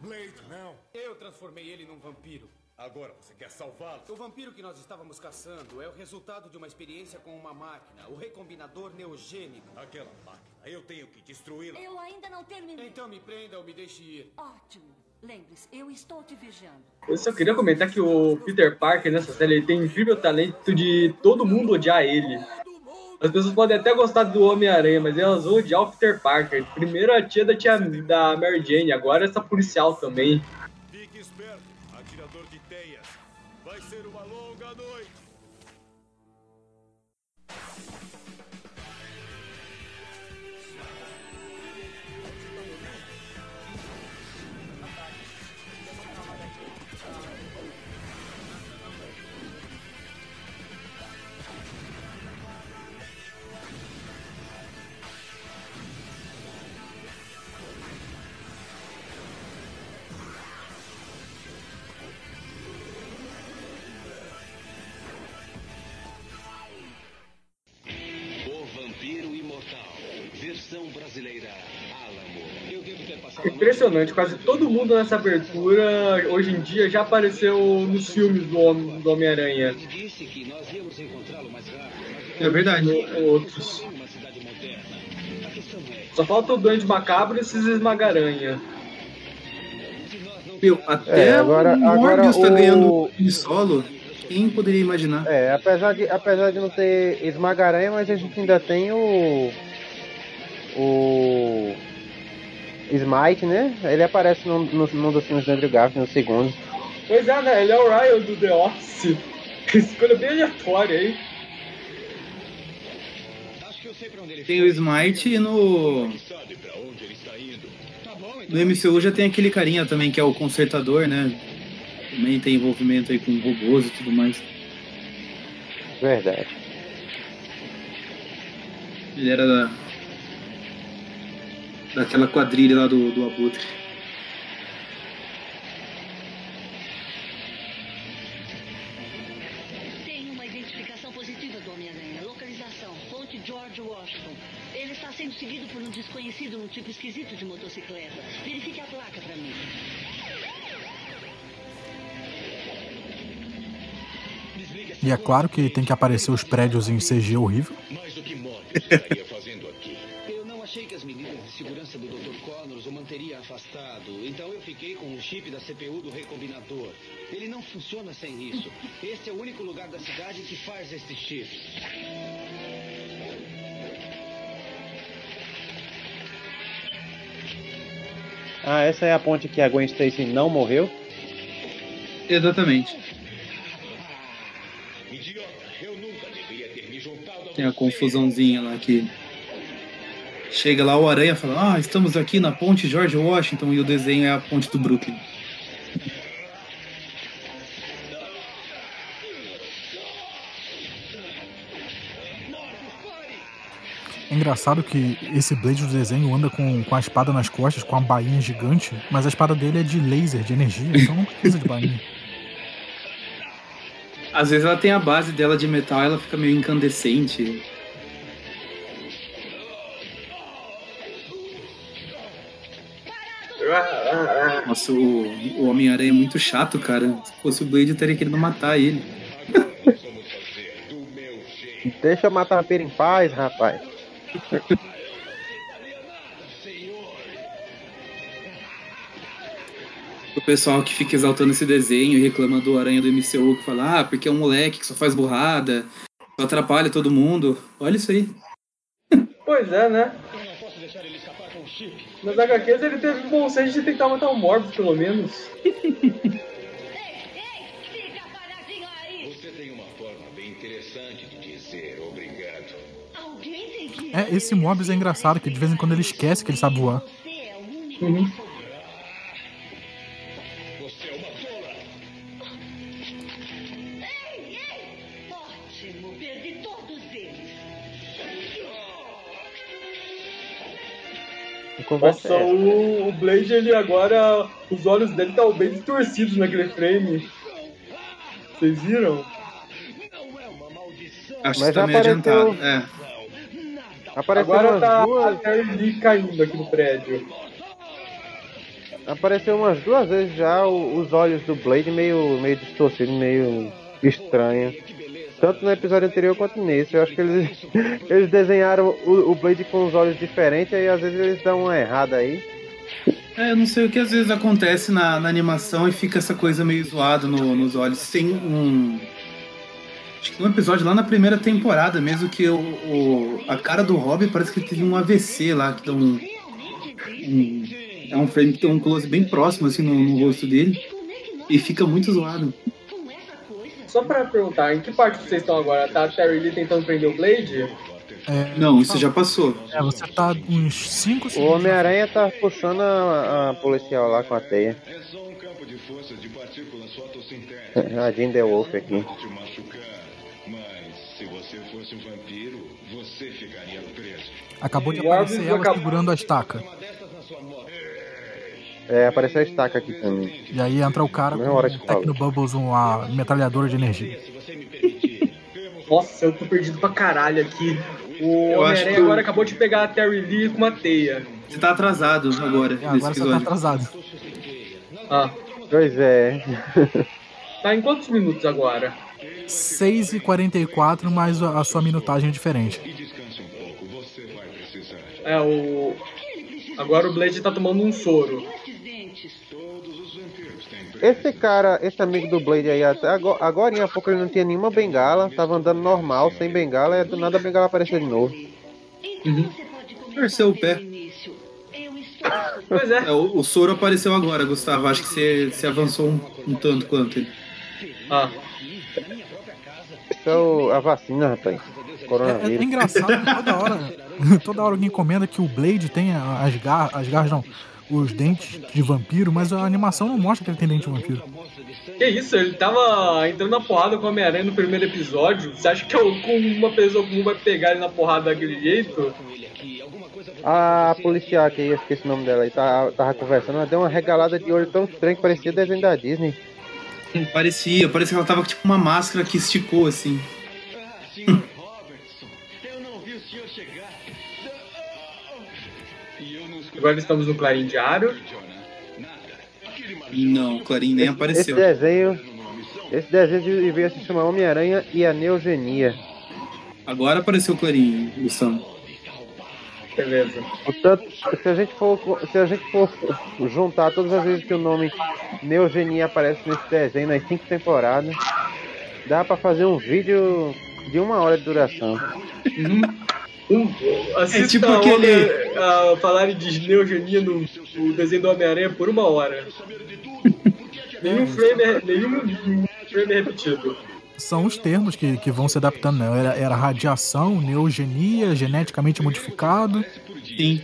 S6: Blade, não. Eu transformei ele num vampiro.
S7: Agora você quer salvá-lo?
S6: O vampiro que nós estávamos caçando é o resultado de uma experiência com uma máquina, o recombinador neogênico.
S7: Aquela máquina, eu tenho que destruí-la.
S1: Eu ainda não terminei.
S6: Então me prenda ou me deixe ir.
S1: Ótimo. Lembre-se, eu estou te vigiando.
S4: Eu só queria comentar que o Peter Parker nessa série ele tem incrível talento de todo mundo odiar ele. As pessoas podem até gostar do Homem-Aranha, mas elas vão o Peter Parker. Primeiro a tia da, tia, da Mary Jane, agora essa policial também. Impressionante, quase todo mundo nessa abertura, hoje em dia, já apareceu nos filmes do, Hom- do Homem-Aranha.
S2: É verdade.
S4: Outros. Só falta o Duende Macabro e esses Esmagaranha.
S2: Meu, até
S5: É, agora-
S2: o
S5: agora
S2: Morbius tá
S5: o-
S2: ganhando em solo. Quem poderia imaginar?
S5: É, apesar de, apesar de não ter esmagaranha, mas a gente ainda tem o. O. Smite, né? Ele aparece num, num, num dos filmes do Andrew Garfield, no segundo.
S4: Pois é, né? Ele é o Ryan do The Office. Escolha bem aleatória, hein?
S2: Tem o Smite e no. No MCU já tem aquele carinha também que é o consertador, né? Também tem envolvimento aí com robôs e tudo mais.
S5: Verdade.
S2: Ele era da. Daquela quadrilha lá do, do Abutre.
S1: Tem uma identificação positiva do Homem-Aranha. Localização, ponte George Washington. Ele está sendo seguido por um desconhecido num tipo esquisito de motocicleta. Verifique a placa pra mim.
S3: E é claro que tem que aparecer os prédios em CG horrível.
S6: Eu segurança do Dr. Connors o manteria afastado, então eu fiquei com o chip da CPU do recombinador. Ele não funciona sem isso. Este é o único lugar da cidade que faz este chip.
S5: Ah, essa é a ponte que a Gwen Stacy não morreu?
S2: Exatamente. Tem a confusãozinha lá que. Chega lá o Aranha e fala: Ah, estamos aqui na ponte George Washington e o desenho é a ponte do Brooklyn.
S3: É engraçado que esse Blade do desenho anda com, com a espada nas costas, com uma bainha gigante, mas a espada dele é de laser, de energia, então não precisa de bainha.
S2: Às vezes ela tem a base dela de metal ela fica meio incandescente. Nossa, o, o Homem-Aranha é muito chato, cara. Se fosse o Blade, eu teria querido matar ele.
S5: Deixa eu matar a pera em paz, rapaz.
S2: O pessoal que fica exaltando esse desenho e reclama do Aranha do MCU, que fala, ah, porque é um moleque que só faz burrada, só atrapalha todo mundo. Olha isso aí.
S4: Pois é, né? Nas HQs ele teve bom senso de tentar matar o Morbius, pelo menos.
S7: Você tem uma forma bem interessante de dizer obrigado.
S1: Alguém tem que.
S3: É, esse Mobius é engraçado, que de vez em quando ele esquece que ele sabe voar.
S2: Uhum.
S5: Conversa
S4: Nossa,
S5: é
S4: o, o Blade, ele agora. Os olhos dele estão bem distorcidos naquele frame. Vocês viram?
S2: Acho
S5: Mas
S2: que tá meio
S5: apareceu-
S2: adiantado. É.
S5: Apareceu
S4: Agora tá a
S5: duas.
S4: Terry Lee caindo aqui no prédio.
S5: Apareceu umas duas vezes já os olhos do Blade meio, meio distorcidos, meio estranho. Tanto no episódio anterior quanto nesse. Eu acho que eles, eles desenharam o, o Blade com os olhos diferentes e às vezes eles dão uma errada aí.
S2: É, eu não sei o que às vezes acontece na, na animação e fica essa coisa meio zoada no- nos olhos. Tem um. Acho que tem um episódio lá na primeira temporada mesmo que o, o- a cara do Robbie parece que teve um AVC lá, que dá um. um- é um frame que tem um close bem próximo assim no, no rosto dele. E fica muito zoado.
S4: Só pra perguntar, em que parte vocês estão agora? Tá a Terry Lee tentando prender o Blade?
S3: É,
S2: Não, isso já passou.
S3: é, você tá uns 5
S5: O
S3: segundos.
S5: Homem-Aranha tá puxando a, a policial lá com a teia.
S7: É só um campo de forças de partículas fotossintéticas.
S5: A Jean The Wolf aqui.
S7: Pode te machucar, mas se você fosse um vampiro, você ficaria preso.
S3: Acabou de
S4: O
S3: aparecer ela segurando a estaca.
S5: É, apareceu a estaca aqui também.
S3: E aí entra o cara
S5: Meia
S3: com
S5: hora
S3: um
S5: que fala.
S3: Tecnobubbles, uma metralhadora de energia.
S4: Nossa, eu tô perdido pra caralho aqui. O
S2: Eu acho
S4: Homem-Aranha agora acabou de pegar a Terry Lee com uma teia.
S2: Você tá atrasado agora,
S3: É, agora você tá atrasado.
S4: Ah,
S5: Pois é.
S4: tá em quantos minutos agora?
S3: 6 e 44 mas a a sua minutagem é diferente.
S4: É, o. Agora o Blade tá tomando um soro.
S5: Esse cara, esse amigo do Blade aí, até agora, agora há pouco ele não tinha nenhuma bengala, tava andando normal, sem bengala, e do nada a bengala apareceu de novo.
S2: Torceu o pé.
S4: Pois é.
S2: É, o, o soro apareceu agora, Gustavo. Acho que você, você avançou um, um tanto quanto ele.
S4: Ah,
S5: Isso é o- a vacina, rapaz.
S3: É, é
S5: Coronavírus.
S3: engraçado que toda hora, toda hora alguém comenta que o Blade tem as garras, as garras não, os dentes de vampiro, mas a animação não mostra que ele tem dente de vampiro.
S4: que isso? Ele tava entrando na porrada com a Homem-Aranha no primeiro episódio. Você acha que uma pessoa comum vai pegar ele na porrada daquele jeito?
S5: A policial que eu esqueci o nome dela aí, tava, tava conversando, ela deu uma regalada de olho tão estranho que parecia desenho da Disney.
S2: Parecia, parecia que ela tava com tipo uma máscara que esticou assim.
S4: Agora estamos no Clarim Diário.
S2: Não, Clarim nem
S5: Esse
S2: apareceu.
S5: desenho. Esse desenho devia se chamar Homem-Aranha e a Neogenia.
S2: Agora apareceu o Clarim, Gustavo.
S4: Beleza.
S5: Portanto, se a gente for, se a gente for juntar todas as vezes que o nome Neogenia aparece nesse desenho nas cinco temporadas, dá pra fazer um vídeo de uma hora de duração.
S4: Um, assista
S2: É tipo
S4: a
S2: aquele-
S4: Homem- a falarem de neogenia no, no desenho do Homem-Aranha por uma hora. nenhum, frame é, nenhum frame é repetido.
S3: São os termos que, que vão se adaptando, né? Era, era radiação, neogenia, geneticamente modificado.
S2: Sim.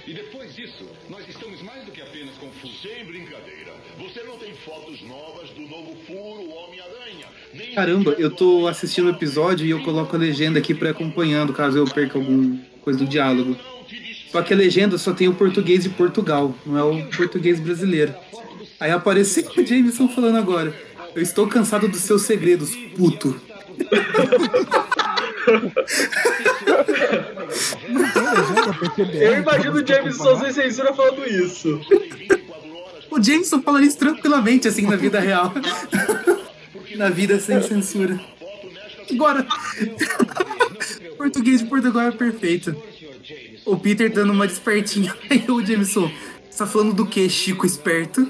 S2: Caramba, eu tô assistindo o episódio e eu coloco a legenda aqui pra ir acompanhando, caso eu perca alguma coisa do diálogo. Só que a legenda só tem o português de Portugal, não é o português brasileiro. Aí apareceu o Jameson falando agora. Eu estou cansado dos seus segredos, puto.
S4: Eu imagino o Jameson sem censura falando isso.
S2: O Jameson fala isso tranquilamente, assim, na vida real. na vida sem censura. Agora, português de Portugal é perfeito. O Peter dando uma despertinha. Aí o Jameson, você tá falando do que, Chico esperto?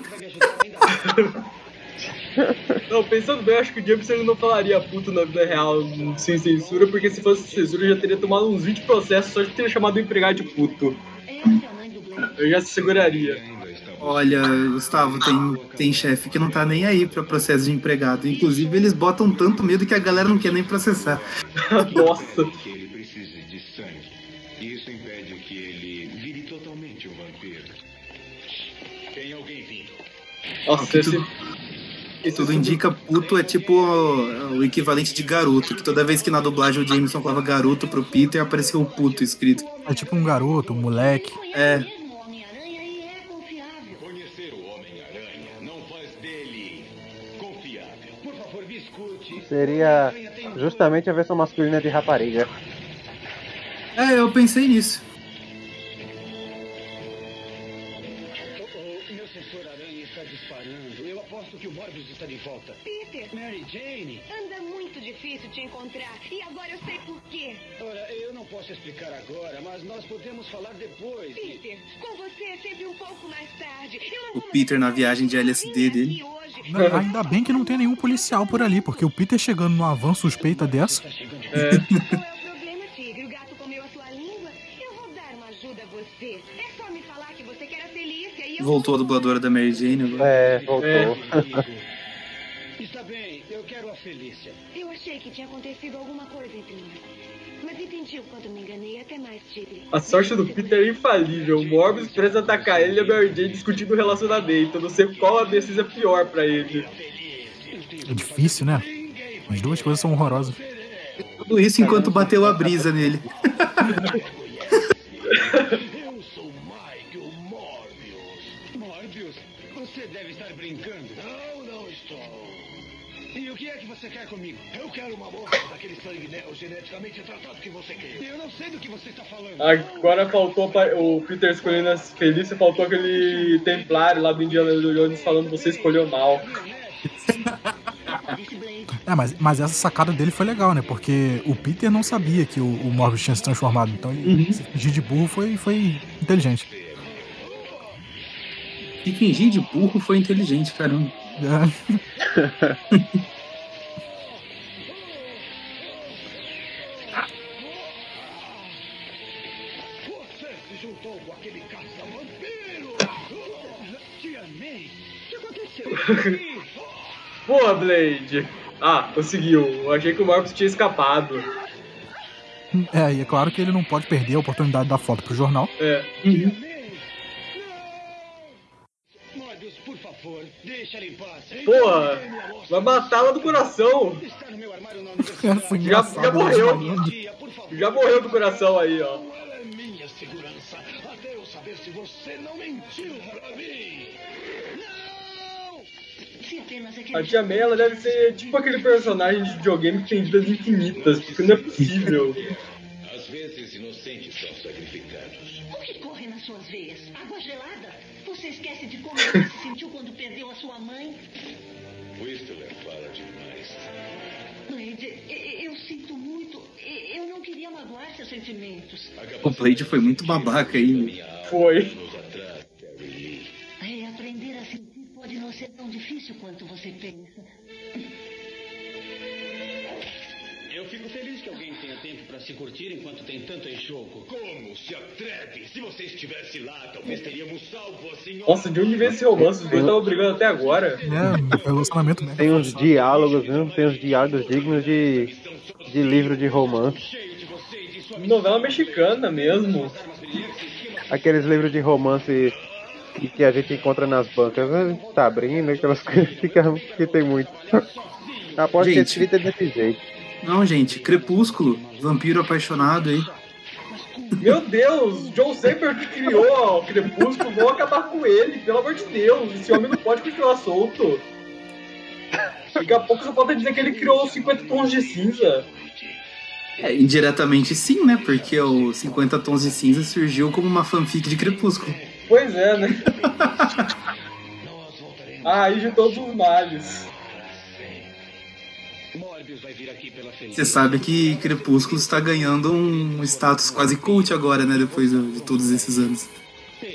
S4: Não, pensando bem, acho que o Jameson não falaria puto na vida real sem censura, porque se fosse censura já teria tomado uns 20 processos só de ter chamado o empregado de puto. Eu já se seguraria.
S2: Olha, Gustavo, tem, tem chefe que não tá nem aí pra processo de empregado. Inclusive, eles botam tanto medo que a galera não quer nem processar.
S4: Nossa.
S7: Que ele precise de sangue. Isso impede que ele vire totalmente um vampiro. Tem alguém vindo.
S4: Nossa, esse,
S2: E tudo indica puto é tipo o, o equivalente de garoto, que toda vez que na dublagem o Jameson falava garoto pro Peter, apareceu o puto escrito.
S3: É tipo um garoto, um moleque.
S2: É,
S5: Seria justamente a versão masculina de rapariga.
S2: é, eu pensei nisso.
S6: O meu sensor aranha está disparando. Eu aposto que o Morbius está de volta.
S11: Peter,
S6: Mary Jane?
S11: anda muito difícil te encontrar. E agora eu sei por quê.
S6: Olha, eu não posso explicar agora, mas nós podemos falar depois.
S11: Peter, com você é sempre um pouco mais tarde. Eu não
S2: O Peter na viagem de LSD dele.
S3: Ainda bem que não tem nenhum policial por ali, porque o Peter chegando num avanço suspeita dessa.
S4: É.
S11: problema, Tigre. O gato comeu a sua língua. Eu vou dar uma ajuda a você. É só me falar que você quer a Felícia e eu...
S2: Voltou a dubladora da Mary Jane agora.
S5: É, voltou.
S6: Está bem, eu quero a Felícia.
S11: Eu achei que tinha acontecido alguma coisa entre nós. Mas entendi o quanto me enganei. Até mais, Tigre.
S4: A sorte do Peter é infalível. O Morbius precisa atacar ele e a Mary Jane discutindo o relacionamento. Eu não sei qual a decisão é pior pra ele.
S3: É difícil, né? As duas coisas são horrorosas.
S2: Tudo isso enquanto bateu a brisa nele.
S6: Eu sou Mike, o Morbius. Morbius? Você deve estar brincando. Não, não estou. E o que é que você quer comigo?
S8: Eu quero uma amostra daquele sangue neo geneticamente tratado que você quer.
S6: Eu não sei do que você está falando.
S4: Agora faltou o Peter escolhendo a Felícia, faltou aquele templário lá do Indiana Jones falando você escolheu mal.
S3: É, mas, mas essa sacada dele foi legal, né? Porque o Peter não sabia que o, o Morbius tinha se transformado. Então ele se fingir de burro foi, foi inteligente.
S2: E fingir de burro foi inteligente, caramba.
S8: Você se juntou com aquele caça-vampiro!
S6: Tia May, o que aconteceu?
S4: Boa, Blade! Ah, conseguiu. Eu achei que o Morbius tinha escapado.
S3: É, e é claro que ele não pode perder a oportunidade da foto pro jornal.
S4: É.
S6: Morbius,
S4: Porra! Vai matá-la do coração! Já, já
S3: ele
S4: morreu! Já morreu do coração aí, ó.
S8: É
S1: é
S4: A Tia May, ela deve ser tipo aquele personagem de videogame que tem vidas infinitas, porque não é possível.
S12: Às vezes, inocentes são sacrificados.
S1: O que corre nas suas veias? Água gelada? Você esquece de como você se sentiu quando perdeu a sua mãe?
S12: Whistler fala demais.
S1: Blade, eu sinto muito. Eu não queria magoar seus sentimentos.
S2: O Blade foi muito babaca aí.
S4: Foi.
S1: Reaprender a sentir pode não ser tão difícil quanto você pensa.
S6: Eu fico feliz que alguém tenha tempo para se curtir enquanto tem tanto em jogo.
S12: Como se atreve? Se você estivesse lá, talvez teríamos salvo a senhora.
S4: Nossa, de onde veio esse romance? Os dois estavam brigando até agora.
S3: É, relacionamento mesmo.
S5: Tem uns diálogos, viu? Tem uns diálogos dignos de, de livro de romance.
S4: Novela mexicana mesmo.
S5: Aqueles livros de romance que- que a gente encontra nas bancas. né? Tá abrindo, aquelas coisas que, que tem muito. Aposto que
S2: Gente.
S5: escrita é desse jeito.
S2: Não, gente, Crepúsculo, vampiro apaixonado aí.
S4: Meu Deus, John Saber que criou o Crepúsculo, vão acabar com ele, pelo amor de Deus. Esse homem não pode continuar solto. Daqui a pouco só falta dizer que ele criou os 50 tons de cinza.
S2: É, indiretamente sim, né? Porque o 50 Tons de Cinza surgiu como uma fanfic de Crepúsculo.
S4: Pois é, né? Ah, aí de todos os males.
S2: Você sabe que Crepúsculo está ganhando um status quase cult agora, né? Depois de todos esses anos.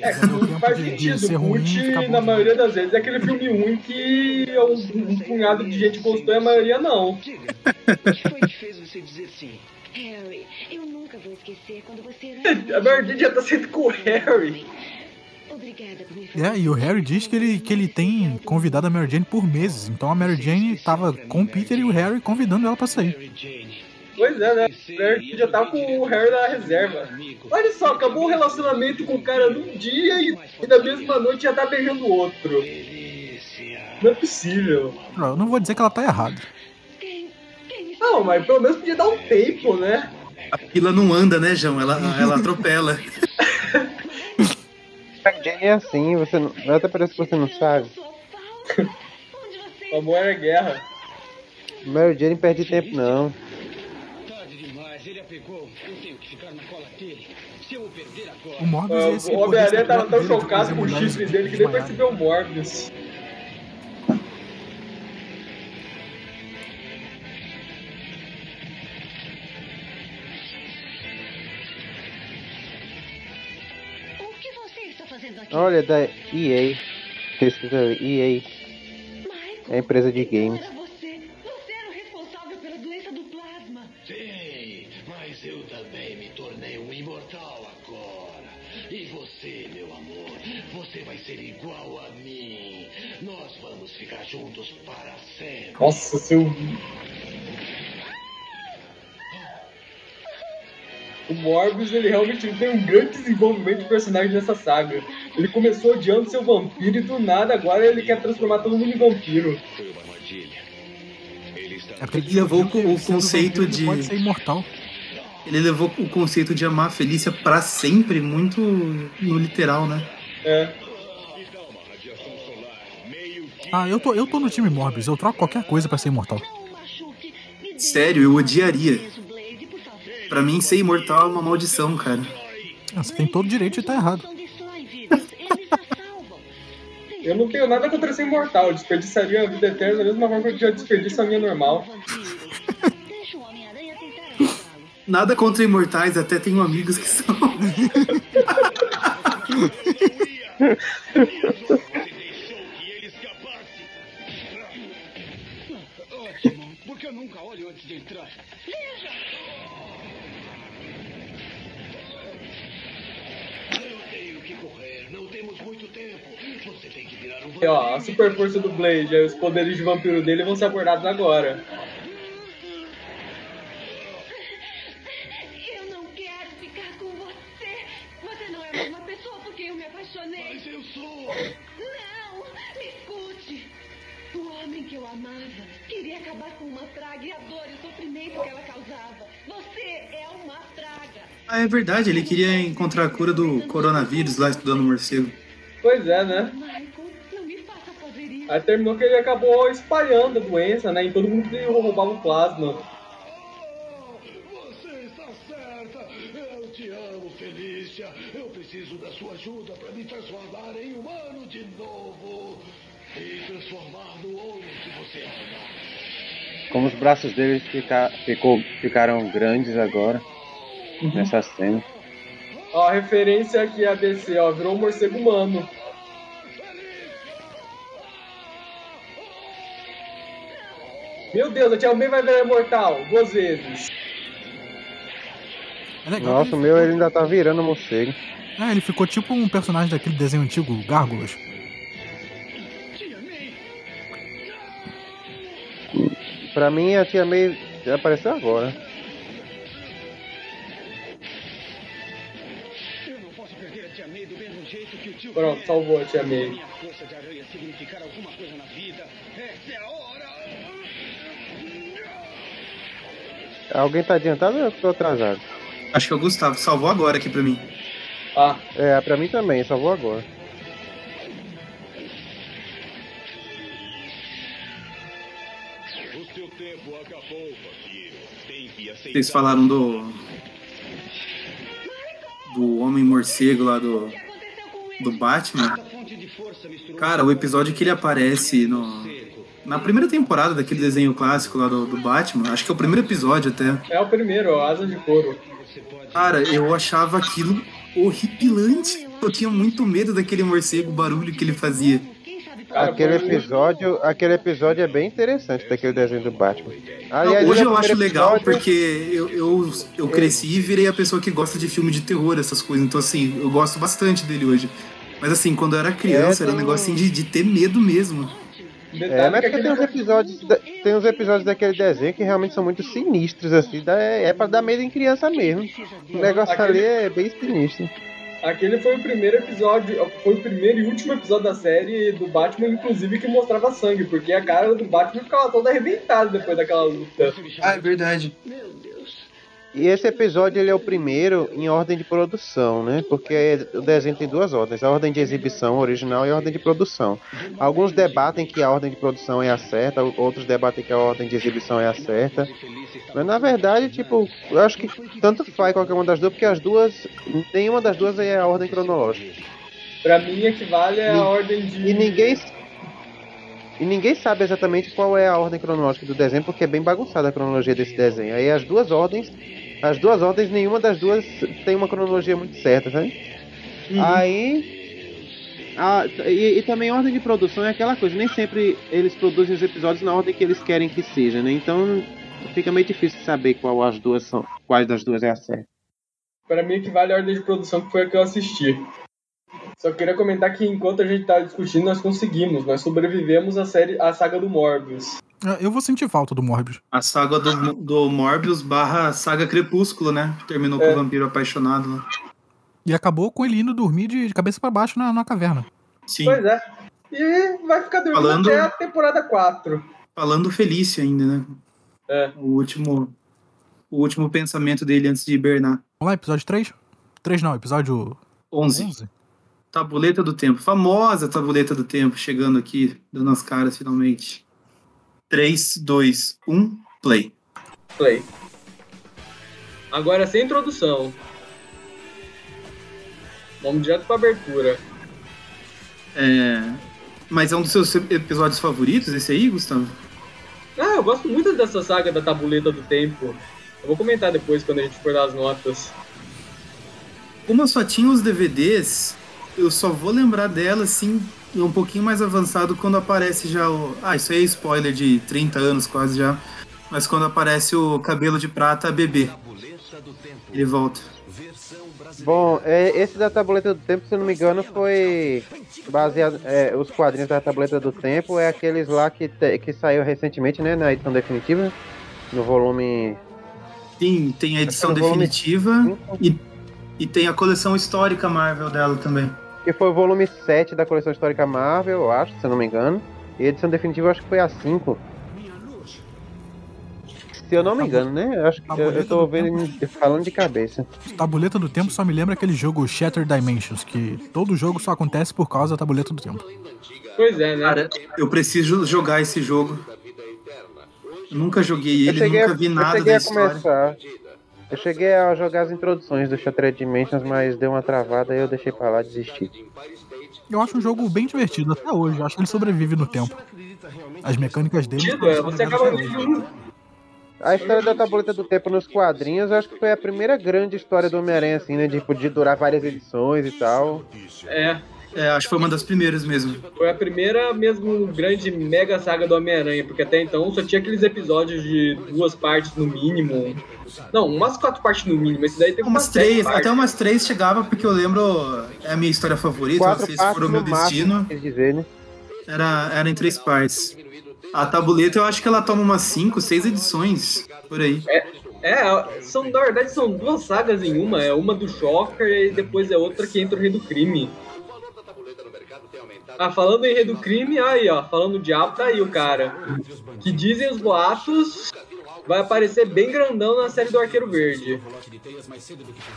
S4: É, faz sentido.
S3: ser ruim,
S4: Cult, na maioria das vezes, é aquele filme ruim que um, um punhado de gente gostou e a maioria não.
S11: O que foi que fez você dizer sim?
S9: Harry, eu nunca vou esquecer quando você.
S4: A Mary Jane já tá sendo com o Harry.
S3: É, e o Harry diz que ele, que ele tem convidado a Mary Jane por meses. Então a Mary Jane tava com o Peter e o Harry convidando ela pra sair.
S4: Pois é, né? A Mary Jane já tá com o Harry na reserva. Olha só, acabou o relacionamento com o cara num dia e, e na mesma noite já tá beijando o outro. Não é possível.
S3: Eu não vou dizer que ela tá errada.
S4: Não, mas pelo menos podia dar um tempo, né?
S2: A pila não anda, né, João? Ela, ela atropela.
S5: Mary Jane é assim, você não, até parece que você não sabe.
S4: O amor é guerra.
S5: Mary Jane perde tempo não.
S6: Tarde demais, ele a pegou. Eu tenho que ficar na cola dele. Se eu o perder agora.
S3: O Morbius é esse
S4: o Homem-Aranha tava tão chocado com o chifre dele que nem percebeu o Morbius.
S5: Olha, da EA. Ali, EA. É a empresa de games.
S11: Você. Você era o responsável pela doença do plasma.
S8: Sim, mas eu também me tornei um imortal agora. E você, meu amor, você vai ser igual a mim. Nós vamos ficar juntos para sempre.
S4: Nossa, seu. Morbius, ele realmente tem um grande desenvolvimento de personagem nessa saga. Ele começou odiando seu vampiro e do nada agora ele quer transformar todo mundo em vampiro.
S12: Ele
S3: É porque ele
S2: Ele levou o conceito
S3: vampiro ele
S2: de-
S3: Pode ser imortal.
S2: Ele levou o conceito de amar a Felícia pra sempre muito no literal, né?
S4: É.
S3: Ah, eu tô, eu tô no time Morbius. Eu troco qualquer coisa pra ser imortal.
S2: Sério, eu odiaria. Pra mim, ser imortal é uma maldição, cara.
S3: Ah, você tem todo o direito de estar errado.
S4: Eu não tenho nada contra ser imortal. Eu desperdiçaria a vida eterna da mesma forma que eu já desperdiço a minha normal.
S2: Nada contra imortais, até tenho amigos que são.
S12: Ótimo, porque eu nunca olho antes de entrar.
S8: Eu tenho que correr, não temos muito tempo. Você tem que virar um
S4: E, ó, a super força do Blade, aí os poderes de vampiro dele vão ser abordados agora.
S11: Eu não quero ficar com você. Você não é a mesma pessoa por quem eu me apaixonei.
S8: Mas eu sou.
S11: Não, me escute. O homem que eu amava queria acabar com uma praga e a dor e o sofrimento que ela causava. Você é uma praga.
S2: Ah, é verdade, ele queria encontrar a cura do coronavírus lá estudando morcego.
S4: Pois é, né? Aí terminou que ele acabou espalhando a doença, né? Em todo mundo que roubava o plasma.
S8: Você está certa. Eu te amo, Felícia. Eu preciso da sua ajuda para me transformar em humano de novo. E transformar no homem que você ama.
S5: Como os braços deles fica, ficou, ficaram grandes agora. Nessa cena.
S4: Ó, a referência aqui a DC, ó, virou um morcego humano. Meu Deus, a Tia May vai virar imortal duas vezes.
S3: É legal.
S5: Nossa, o meu ele ainda tá virando morcego.
S3: É, ele ficou tipo um personagem daquele desenho antigo, Gárgulas.
S5: Pra mim, a tia May apareceu agora.
S12: O
S4: Pronto, salvou a Tia May.
S5: Alguém tá adiantado ou eu tô atrasado?
S2: Acho que é o Gustavo, salvou agora aqui pra mim.
S4: Ah,
S5: É, pra mim também, só vou agora.
S2: Vocês falaram do. Do Homem Morcego lá do. Do Batman. Cara, o episódio que ele aparece no. Na primeira temporada daquele desenho clássico lá do, do Batman, acho que é o primeiro episódio até.
S4: é o primeiro, ó, Asa de Couro.
S2: Cara, eu achava aquilo horripilante. Eu tinha muito medo daquele morcego, o barulho que ele fazia.
S5: Aquele episódio, aquele episódio é bem interessante daquele desenho do Batman.
S2: Não,
S5: Aliás,
S2: hoje
S5: o
S2: eu acho
S5: primeiro
S2: legal
S5: episódio-
S2: porque eu, eu, eu cresci e virei a pessoa que gosta de filme de terror, essas coisas. Então, assim, eu gosto bastante dele hoje. Mas, assim, quando eu era criança,
S5: É,
S2: era um
S5: tem-
S2: negocinho de, de ter medo mesmo.
S5: É, mas porque tem uns episódios, da- tem uns episódios daquele desenho que realmente são muito sinistros, assim, dá- é pra dar medo em criança mesmo. O negócio
S4: Aquele-
S5: ali é bem sinistro.
S4: Aquele foi o primeiro episódio, foi o primeiro e último episódio da série do Batman, inclusive, que mostrava sangue, porque a cara do Batman ficava toda arrebentada depois daquela luta.
S2: Ah, é verdade.
S5: E esse episódio ele é o primeiro em ordem de produção, né? Porque o desenho tem duas ordens, a ordem de exibição original e a ordem de produção. Alguns debatem que a ordem de produção é a certa, outros debatem que a ordem de exibição é a certa. Mas na verdade, tipo, eu acho que tanto faz qualquer uma das duas, porque as duas, nenhuma das duas é a ordem cronológica.
S4: Pra mim, equivale à ordem de.
S5: E ninguém e ninguém sabe exatamente qual é a ordem cronológica do desenho, porque é bem bagunçada a cronologia desse desenho. Aí as duas ordens, as duas ordens, nenhuma das duas tem uma cronologia muito certa, sabe? Aí. a- e, e também a ordem de produção é aquela coisa, nem sempre eles produzem os episódios na ordem que eles querem que seja, né? Então fica meio difícil saber qual as duas são, quais das duas é a certa.
S4: Pra mim, equivale à ordem de produção que foi a que eu assisti. Só queria comentar que enquanto a gente tá discutindo, nós conseguimos. Nós sobrevivemos à série, à saga do Morbius.
S3: É, Eu vou sentir falta do Morbius.
S2: A saga do, do Morbius barra saga Crepúsculo, né? Terminou com
S4: É.
S2: o vampiro apaixonado lá.
S3: E acabou com ele indo dormir de cabeça pra baixo na, na caverna.
S2: Sim.
S4: Pois é. E vai ficar dormindo
S2: Falando-
S4: até a temporada 4.
S2: Falando Felício ainda, né?
S4: É.
S2: O último. O último pensamento dele antes de hibernar.
S3: Vamos lá, episódio 3? 3 não, episódio
S2: 11.
S3: 11.
S2: Tabuleta do Tempo. Famosa Tabuleta do Tempo chegando aqui, dando as caras finalmente. 3, 2, 1, play.
S4: Play. Agora sem introdução. Vamos direto pra abertura.
S2: É... Mas é um dos seus episódios favoritos, esse aí, Gustavo?
S4: Ah, eu gosto muito dessa saga da Tabuleta do Tempo. Eu vou comentar depois quando a gente for dar as notas.
S2: Como eu só tinha os DVDs, eu só vou lembrar dela assim, um pouquinho mais avançado quando aparece já o. Ah, isso aí é spoiler de 30 anos quase já. Mas quando aparece o cabelo de prata bebê. Ele volta.
S5: Bom, é, esse da Tabuleta do Tempo, se eu não me engano, foi baseado. É, os quadrinhos da Tabuleta do Tempo é aqueles lá que, te, que saiu recentemente, né? Na edição definitiva. No volume.
S2: Sim, tem a edição definitiva e, e tem a coleção histórica Marvel dela também.
S5: Que foi o volume 7 da coleção histórica Marvel, eu acho, se eu não me engano. E a edição definitiva eu acho que foi a 5. Se eu não me engano, né? Eu acho que eu, eu tô vendo falando de cabeça.
S3: Tabuleta do Tempo só me lembra aquele jogo Shattered Dimensions, que todo jogo só acontece por causa da Tabuleta do Tempo.
S4: Pois é, né?
S2: Cara, eu preciso jogar esse jogo. Nunca joguei ele, nunca vi nada da história.
S5: Começar. Eu cheguei a jogar as introduções do Shattered Dimensions, mas deu uma travada e eu deixei pra lá e desisti.
S3: Eu acho um jogo bem divertido até hoje. Eu acho que ele sobrevive no tempo. As mecânicas dele.
S4: É, você acaba
S5: a história da Tabuleta do Tempo nos quadrinhos, eu acho que foi a primeira grande história do Homem-Aranha, assim, né? De poder durar várias edições e tal.
S4: É.
S2: É, acho que foi uma das primeiras mesmo.
S4: Foi a primeira mesmo grande mega saga do Homem-Aranha, porque até então só tinha aqueles episódios de duas partes no mínimo. Não, umas quatro partes no mínimo. Esse daí tem
S2: umas três, até umas três chegava, porque eu lembro, é a minha história favorita,
S5: quatro
S2: vocês foram meu destino.
S5: Máximo, dizer, né?
S2: Era, era em três partes. A tabuleta eu acho que ela toma umas 5, 6 edições por aí.
S4: É, é, são, na verdade são duas sagas em uma. É uma do Shocker e depois é outra que entra o Rei do Crime. Ah, falando em Rei do Crime, aí ó, falando do diabo, tá aí o cara. Que dizem os boatos, vai aparecer bem grandão na série do Arqueiro Verde.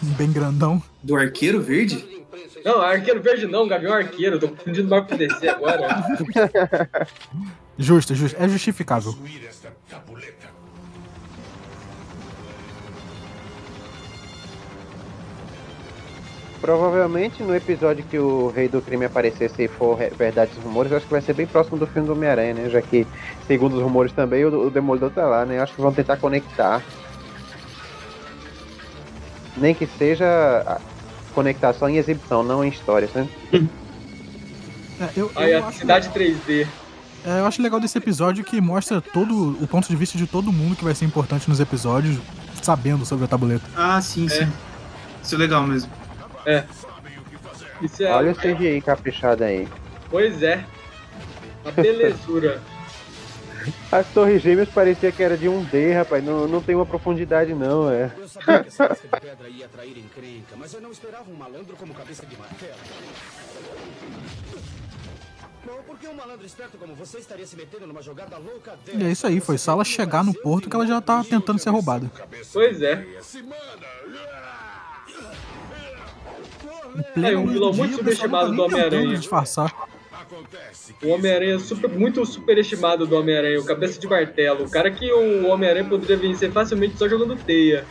S3: Bem grandão?
S2: Do Arqueiro Verde?
S4: Não, Arqueiro Verde não, Gavião Arqueiro, tô confundindo mais pro DC agora.
S3: Justo, justo, é justificável.
S5: Provavelmente no episódio que o Rei do Crime aparecer, se for verdade os rumores, acho que vai ser bem próximo do filme do Homem-Aranha, né? Já que, segundo os rumores também, o, o Demolidor tá lá, né? Acho que vão tentar conectar. Nem que seja conectar só em exibição, não em histórias, né?
S3: É, eu, eu
S4: a
S3: acho
S4: cidade 3D.
S3: É, eu acho legal desse episódio que mostra todo o ponto de vista de todo mundo que vai ser importante nos episódios, sabendo sobre a tabuleta.
S2: Ah, sim, sim. Isso é legal mesmo.
S4: É. Isso é...
S5: Olha o CGI caprichado aí.
S4: Pois é. A belezura.
S5: As torres gêmeas parecia que era de um D, rapaz. Não, não tem uma profundidade, não, é.
S13: Eu sabia que essa de pedra ia atrair encrenca, mas eu não esperava um malandro como cabeça de martelo. Porque um malandro esperto como você estaria se metendo numa jogada louca
S3: E é isso aí, foi só ela chegar no porto que ela já tá tentando ser roubada.
S4: Pois é. É, um vilão
S3: dia,
S4: muito
S3: tá
S4: subestimado do Homem-Aranha. O Homem-Aranha é super, muito superestimado do Homem-Aranha, o cabeça de martelo. O cara que o Homem-Aranha poderia vencer facilmente só jogando teia.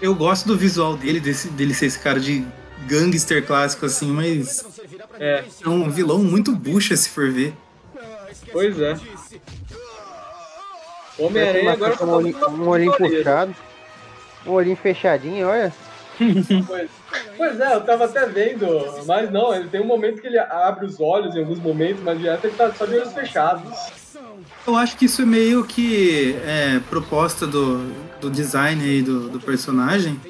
S2: Eu gosto do visual dele, desse, dele ser esse cara de gangster clássico assim, mas
S4: É,
S2: é um vilão muito bucha se for ver.
S4: pois é. Homem-Aranha agora
S5: um olhinho, um olhinho puxado. Um olhinho fechadinho, olha.
S4: Pois, pois é, eu tava até vendo, mas não, ele tem um momento que ele abre os olhos em alguns momentos, mas direto ele tá só de olhos fechados.
S2: Eu acho que isso é meio que é, proposta do, do design aí do, do personagem.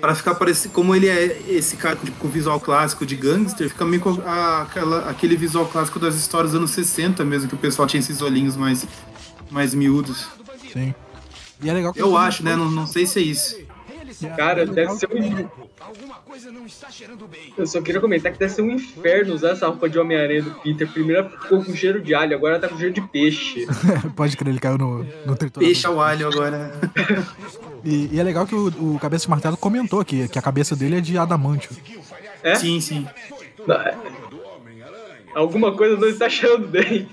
S2: Pra ficar parecido, como ele é esse cara tipo, com visual clássico de gangster, fica meio com a- aquela, aquele visual clássico das histórias dos anos 60 mesmo, que o pessoal tinha esses olhinhos mais, mais miúdos.
S3: Sim. E é legal que
S2: Eu acho, né? Não, não sei se é isso.
S4: Cara, deve ser um. Eu só queria comentar que deve ser um inferno usar essa roupa de Homem-Aranha do Peter. Primeiro ficou com cheiro de alho, agora tá com cheiro de peixe.
S3: Pode crer, ele caiu no, no triturador.
S2: Peixe ao alho agora.
S3: E, e é legal que o, o Cabeça de Martelo comentou aqui que a cabeça dele é de adamantio.
S4: É?
S2: Sim, sim.
S4: Alguma coisa não está achando bem.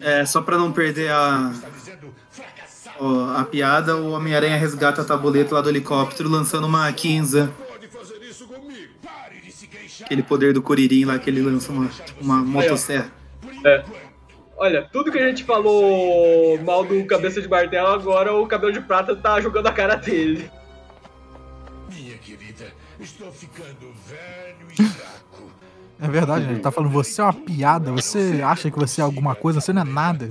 S2: É, só pra não perder a, ó, a piada, o Homem-Aranha resgata a tabuleta lá do helicóptero lançando uma Kinza. Aquele poder do Kuririn lá que ele lança uma, uma motosserra.
S4: É. Olha, tudo que a gente falou mal do cabeça de martelo, agora o cabelo de prata tá jogando a cara dele.
S8: Minha querida, estou ficando velho e fraco.
S3: É verdade, ele tá falando, você é uma piada, você acha que você é alguma coisa, você não é nada.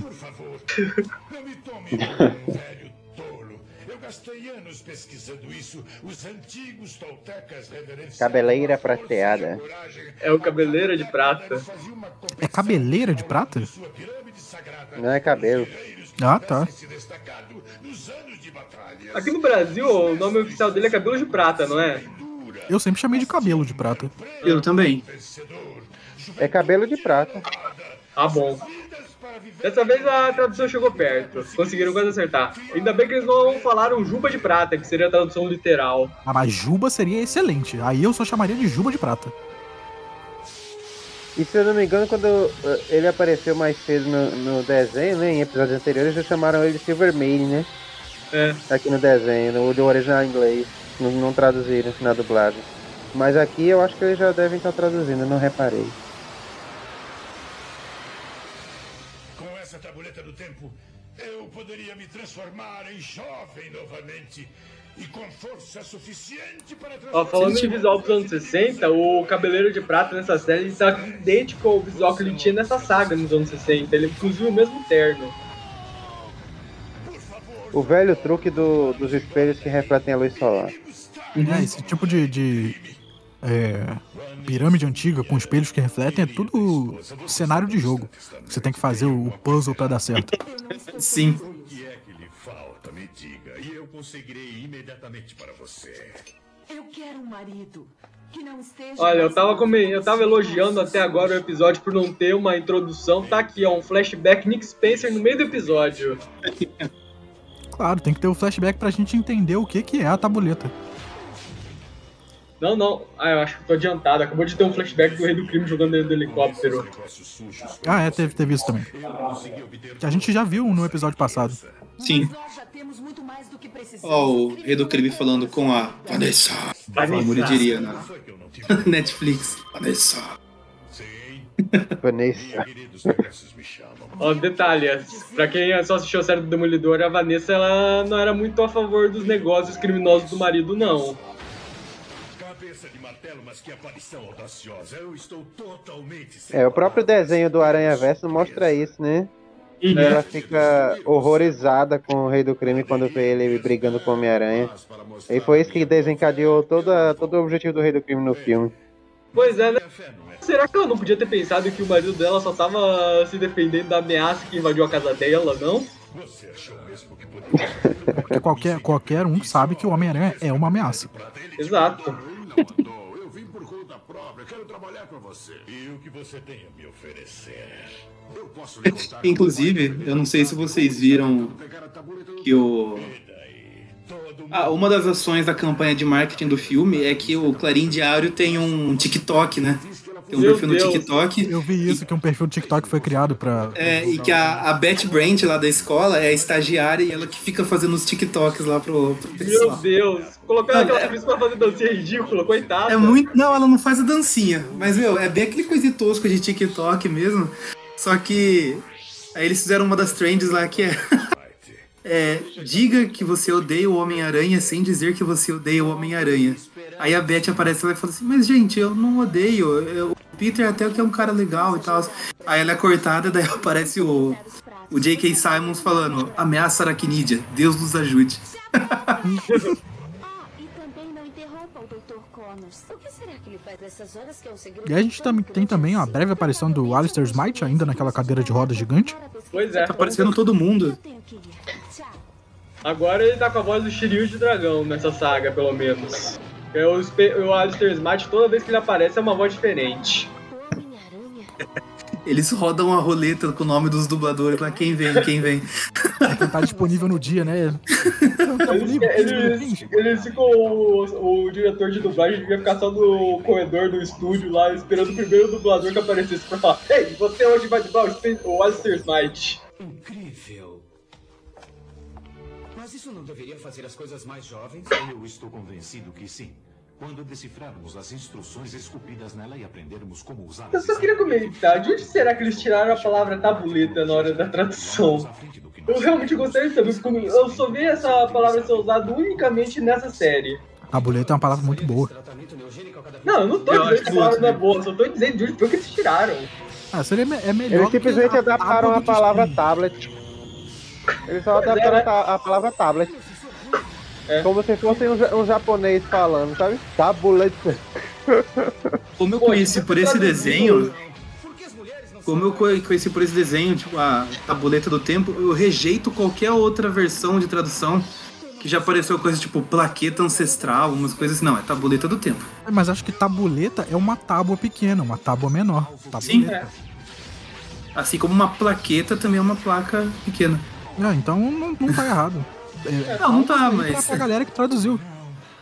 S8: velho tolo. Eu gastei anos pesquisando isso. Os antigos toltecas reverenciavam
S5: Cabeleira prateada.
S4: É o cabeleira de prata.
S3: É cabeleira de prata?
S5: Não é cabelo.
S3: Ah, tá.
S4: Aqui no Brasil, o nome oficial dele é cabelo de prata, não é?
S3: Eu sempre chamei de cabelo de prata.
S2: Eu também.
S5: É cabelo de prata.
S4: Ah, bom. Dessa vez a tradução chegou perto. Conseguiram quase acertar. Ainda bem que eles não falaram juba de prata, que seria a tradução literal.
S3: Ah, mas Juba seria excelente. Aí eu só chamaria de Juba de prata.
S5: E se eu não me engano, quando uh, ele apareceu mais cedo no, no desenho, né, em episódios anteriores, já chamaram ele de Silver Maiden, né?
S4: É.
S5: Aqui no desenho, no do original em inglês. Não, não traduziram na dublagem. Mas aqui eu acho que eles já devem estar traduzindo, eu não reparei.
S8: Transformar em jovem novamente. E com força suficiente para
S4: Ó, falando em visual dos anos 60, o Cabeleiro de Prata nessa série está idêntico ao visual que ele tinha nessa saga nos anos 60. Ele inclusive o mesmo terno.
S5: O velho truque do- dos espelhos que refletem a luz solar.
S3: É, esse tipo de, de, é, pirâmide antiga com espelhos que refletem é tudo cenário de jogo. Você tem que fazer o puzzle pra dar certo.
S2: Sim.
S8: Conseguirei imediatamente para você.
S11: Eu quero um marido que não esteja.
S4: Olha, eu tava, eu tava elogiando até agora o episódio por não ter uma introdução. Tá aqui, ó, um flashback Nick Spencer no meio do episódio.
S3: Claro, tem que ter o flashback pra gente entender o que, que é a tabuleta.
S4: Não, não. Ah, eu acho que tô adiantado. Acabou de ter um flashback do Rei do Crime jogando dentro do helicóptero.
S3: Ah, é, teve, teve isso também. Que a gente já viu no episódio passado.
S2: Sim. Ó, o Rei do Crime falando com a Vanessa.
S4: Vanessa.
S2: Como ele diria na Netflix. Vanessa.
S5: Vanessa.
S4: Ó, detalhes. Pra quem só assistiu a série do Demolidor, a Vanessa ela não era muito a favor dos negócios criminosos do marido, não.
S8: Martelo, mas que aparição audaciosa. Eu estou totalmente
S5: É, o próprio desenho do Aranha Verso mostra isso, né?
S4: Uhum.
S5: Ela fica horrorizada com o Rei do Crime quando vê ele brigando com o Homem-Aranha. E foi isso que desencadeou toda, todo o objetivo do Rei do Crime no filme.
S4: Pois é, né? Será que ela não podia ter pensado que o marido dela só tava se defendendo da ameaça que invadiu a casa dela, não?
S8: Você achou mesmo que
S3: Porque qualquer, qualquer um sabe que o Homem-Aranha é uma ameaça.
S4: Exato.
S8: Eu vim por conta própria, quero com você. E o que você tem a me oferecer? Eu posso lhe contar
S2: Inclusive, eu não sei se vocês viram que o. Ah, uma das ações da campanha de marketing do filme é que o Clarim Diário tem um TikTok, né? Tem um
S3: Meu
S2: perfil no
S3: Deus.
S2: TikTok.
S3: Eu vi isso, que um perfil do TikTok foi criado pra.
S2: É, e que a, a Beth Brant lá da escola é a estagiária e ela que fica fazendo os TikToks lá pro, pro
S4: Meu
S2: pessoal.
S4: Deus. Colocaram aquela atriz pra fazer dancinha ridícula, coitada.
S2: É muito. Não, ela não faz a dancinha. Mas, meu, é bem aquele coisa tosco de TikTok mesmo. Só que. Aí eles fizeram uma das trends lá que é. é diga que você odeia o Homem-Aranha sem dizer que você odeia o Homem-Aranha. Aí a Beth aparece lá e fala assim: Mas, gente, eu não odeio. eu- Peter até que é um cara legal e tal. Aí ela é cortada, daí aparece o. O J.K. Simons falando: Ameaça aracnídea, Deus nos ajude.
S9: E também não interrompa o Dr. Connors. O que será que ele faz nessas horas que é um segredo?
S3: E a gente tam- tem também a breve aparição do Alistair Smite, ainda naquela cadeira de roda gigante.
S4: Pois é.
S2: Tá aparecendo todo mundo.
S4: Agora ele tá com a voz do Shiryu de dragão nessa saga, pelo menos. É o, o Alistair Smart, toda vez que ele aparece, é uma voz diferente.
S2: Eles rodam a roleta com o nome dos dubladores lá, quem vem, quem vem.
S3: É que tá disponível no dia, né?
S4: Eles, eles, eles ficam. O, o diretor de dublagem devia ficar só no corredor do estúdio lá, esperando o primeiro dublador que aparecesse pra falar: Ei, você hoje vai dublar o, o Alistair Smite.
S13: Incrível. Isso não deveria fazer as coisas mais jovens?
S14: Eu estou convencido que sim. Quando decifrarmos as instruções esculpidas nela e aprendermos como usá-las.
S4: Eu só queria comentar: de onde será que eles tiraram a palavra tabuleta na hora da tradução? Eu realmente gostaria de saber, porque eu só vi essa palavra ser usada unicamente nessa série.
S3: Tabuleta é uma palavra muito boa.
S4: Não, eu não tô
S2: Eu
S4: dizendo que a palavra não é boa, só tô dizendo de onde foi que eles tiraram.
S3: Ah, seria me- é melhor.
S5: Eles simplesmente adaptaram a palavra tablet. Eles só
S4: Pois é,
S5: adaptaram
S4: né?
S5: a a palavra tablet.
S4: É.
S5: Como se fosse um, um japonês falando, sabe? Tablet.
S2: Como eu conheci por esse desenho. Como eu co- conheci por esse desenho, tipo, a tabuleta do tempo, eu rejeito qualquer outra versão de tradução que já apareceu coisa tipo plaqueta ancestral, umas coisas assim. Não, é tabuleta do tempo.
S3: É, Mas acho que tabuleta é uma tábua pequena, uma tábua menor. Tabuleta.
S2: Sim. Assim como uma plaqueta também é uma placa pequena.
S3: Ah, então não, não tá errado. É,
S2: Não, não tá, mas-
S3: Pra galera que traduziu.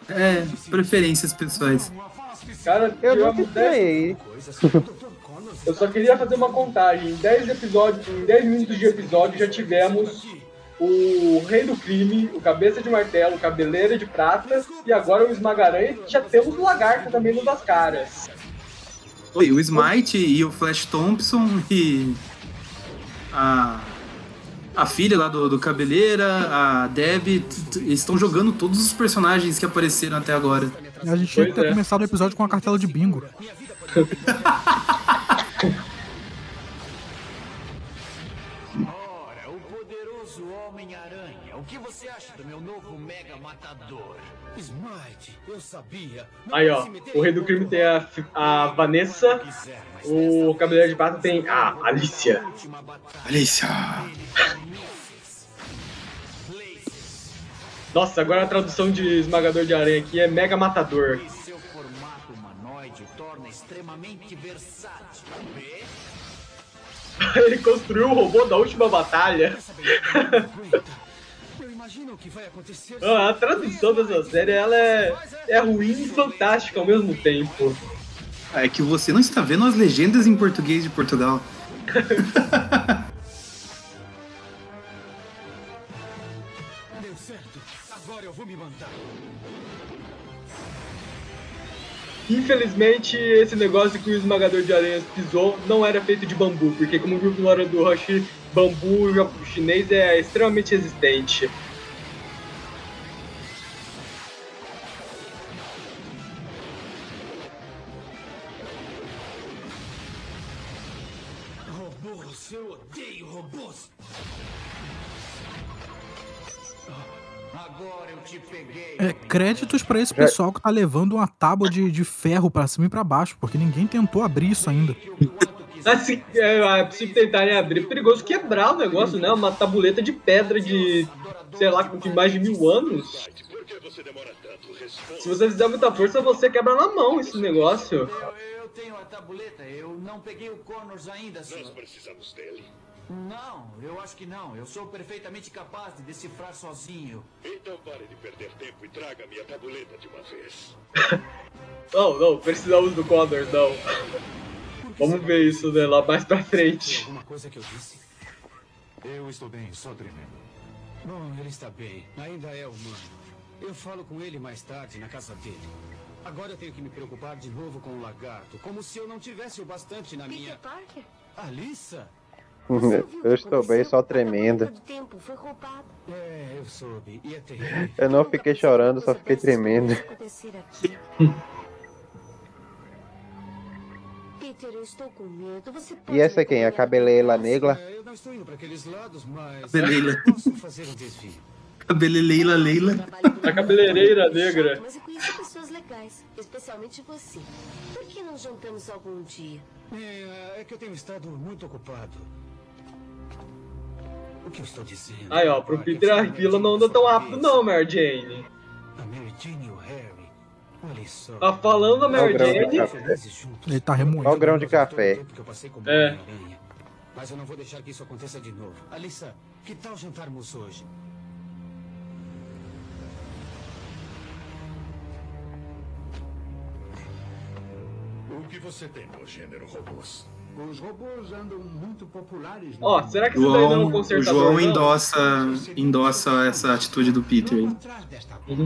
S2: É, preferências pessoais.
S4: Cara,
S5: Eu
S4: 10
S5: estranhei.
S4: Eu só queria fazer uma contagem. Em 10 episódios, em 10 minutos de episódio já tivemos o Rei do Crime, o Cabeça de Martelo, o Cabeleira de Prata e agora o Esmagaranha e já temos o Lagarto também no das caras.
S2: Oi, o Smite e o Flash Thompson e a, a filha lá do, do Cabeleira, a eles estão jogando todos os personagens que apareceram até agora.
S3: A gente tinha que ter
S4: é.
S3: começado o episódio com uma cartela de bingo.
S8: você acha do meu novo Mega Matador?
S13: Smite, eu sabia.
S4: Aí ó, o Rei do Crime tem a, a Vanessa, o Cabeleira de Prata tem a Alicia.
S2: Alicia!
S4: Nossa, agora a tradução de Esmagador de Aranha aqui é Mega Matador.
S8: Seu formato humanoide torna extremamente versátil.
S4: Ele construiu o robô da última batalha. Ah, a tradução dessa série ela é, é ruim e fantástica ao mesmo tempo.
S2: Ah, É que você não está vendo as legendas em português de Portugal.
S13: Deu certo. Agora eu vou me mandar.
S4: Infelizmente, esse negócio que o esmagador de aranhas pisou não era feito de bambu, porque como viu na hora do Rush, bambu já- chinês é extremamente resistente.
S3: É, créditos pra esse pessoal que tá levando uma tábua de, de ferro pra cima e pra baixo, porque ninguém tentou abrir isso ainda.
S4: Assim, é, se tentarem abrir, é perigoso quebrar o negócio, né? Uma tabuleta de pedra de, sei lá, de mais de mil anos. Se você fizer muita força, você quebra na mão esse negócio.
S8: Eu, eu tenho a tabuleta. Eu não peguei o Connors ainda, senhor.
S12: Nós precisamos dele.
S8: Não, eu acho que não. Eu sou perfeitamente capaz de decifrar sozinho.
S12: Então pare de perder tempo e traga minha tabuleta de uma vez.
S4: Não, não, precisamos do Connor, não. Vamos ver isso né, lá mais pra frente.
S13: Alguma coisa que eu disse?
S14: Eu estou bem, só tremendo.
S13: Bom, ele está bem. Ainda é humano. Eu falo com ele mais tarde na casa dele. Agora eu tenho que me preocupar de novo com o lagarto, como se eu não tivesse o bastante na minha.
S9: Parker?
S13: Alissa?
S5: Eu estou bem, só tremendo.
S13: É, eu soube. E é terrível.
S5: Eu não fiquei chorando, só fiquei tremendo.
S9: acontecer aqui. Peter, eu estou com medo. Você pode
S5: E essa
S9: me
S5: quem? A cabeleira negra?
S13: É, eu não estou indo para aqueles lados, mas.
S2: Cabeleira.
S13: Posso fazer um desvio.
S2: Cabeleleila Leila.
S4: A cabeleireira negra.
S9: Mas eu conheci pessoas legais, especialmente você. Por que não jantamos algum dia?
S13: É, é que eu tenho estado muito ocupado. O que eu estou dizendo?
S4: Aí, ó, pro Peter a fila não anda tão rápido não, Mary Jane.
S13: A Mary Jane e o Harry. Olha só.
S4: Tá falando a Mary Jane.
S3: Ele tá remoendo.
S5: Olha o grão de café.
S4: É.
S13: Mas eu não vou deixar que isso aconteça de novo. Alissa, Que tal jantarmos hoje?
S12: O que você tem no gênero robôs?
S13: Os robôs andam muito populares.
S4: Ó, será que isso daí não é um
S2: João, o
S4: consertador?
S2: João endossa, endossa essa atitude do Peter aí.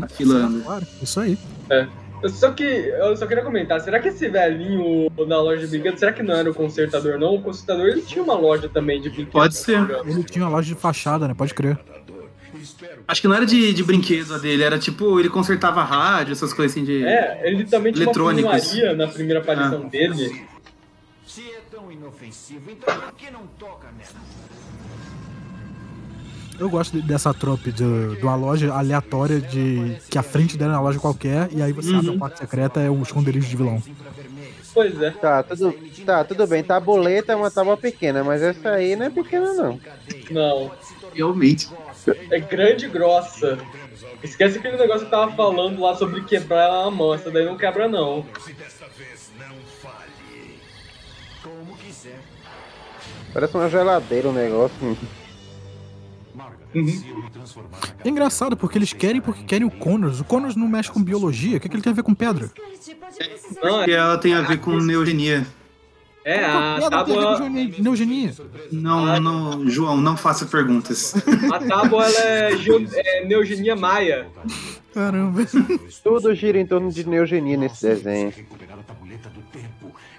S2: Afilando.
S3: Claro, isso aí.
S4: É. Eu só que eu só queria comentar, será que esse velhinho na loja de brinquedos, será que não era o consertador não? O consertador ele tinha uma loja também de brinquedos.
S2: Pode ser.
S3: Ele tinha uma loja de fachada, né? Pode crer.
S2: Acho que não era de, de brinquedo a dele, era tipo, ele consertava rádio, essas coisas assim de.
S4: É, ele também tinha uma na primeira aparição
S2: Ah.
S4: dele.
S13: Se inofensivo, então por que não toca nela?
S3: Eu gosto de- dessa trope de, de uma loja aleatória de que a frente dela é uma loja qualquer e aí você abre a parte secreta é o esconderijo de vilão.
S4: Pois é.
S5: Tá, tudo, tá, tudo bem. Tabuleta é uma tábua pequena, mas essa aí não é pequena, não.
S4: Não.
S2: Realmente.
S4: É grande e grossa. Esquece aquele negócio que tava falando lá sobre quebrar na mão. Essa daí não quebra, não.
S13: Como quiser.
S5: Parece uma geladeira o negócio.
S3: É engraçado porque eles querem porque querem o Connors. O Connors não mexe com biologia. O que, que ele tem a ver com pedra?
S4: Não,
S2: Porque ela tem a ver com neogenia.
S4: É, a
S3: tem a ver
S4: tábua,
S3: neogenia.
S2: Não, não, João, não faça perguntas.
S4: a tábua ela é, geo- é neogenia maia.
S3: Caramba.
S5: Tudo gira em torno de neogenia nesse desenho.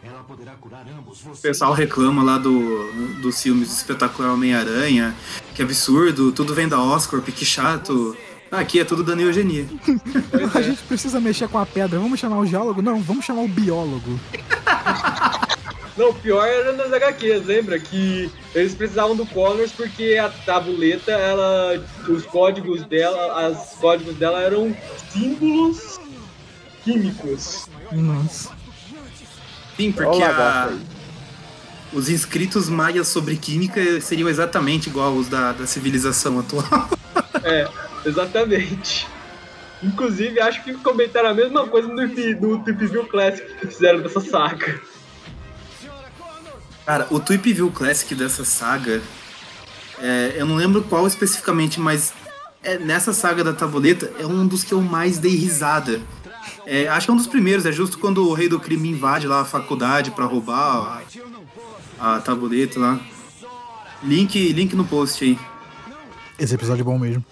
S2: O pessoal reclama lá do, dos filmes Espetacular Homem-Aranha, que absurdo, tudo vem da Oscorp, que chato. Ah, Aqui é tudo da neogenia.
S3: A gente precisa mexer com a pedra. Vamos chamar o geólogo? Não, vamos chamar o biólogo.
S4: Não, o pior era nas HQs, lembra? Que eles precisavam do Connors porque a tabuleta, ela. Os códigos dela, as códigos dela eram símbolos químicos.
S3: Nossa.
S2: Sim, porque a- os inscritos maias sobre química seriam exatamente igual os da, da civilização atual.
S4: É, exatamente. Inclusive, acho que comentaram a mesma coisa no, no Tip View Classic que fizeram dessa saga.
S2: Cara, o Tweep View Classic dessa saga, é, eu não lembro qual especificamente, mas é, nessa saga da tabuleta é um dos que eu mais dei risada. É, acho que é um dos primeiros, é justo quando o rei do crime invade lá a faculdade pra roubar a, a tabuleta lá. Link, link no post aí.
S3: Esse episódio é bom mesmo.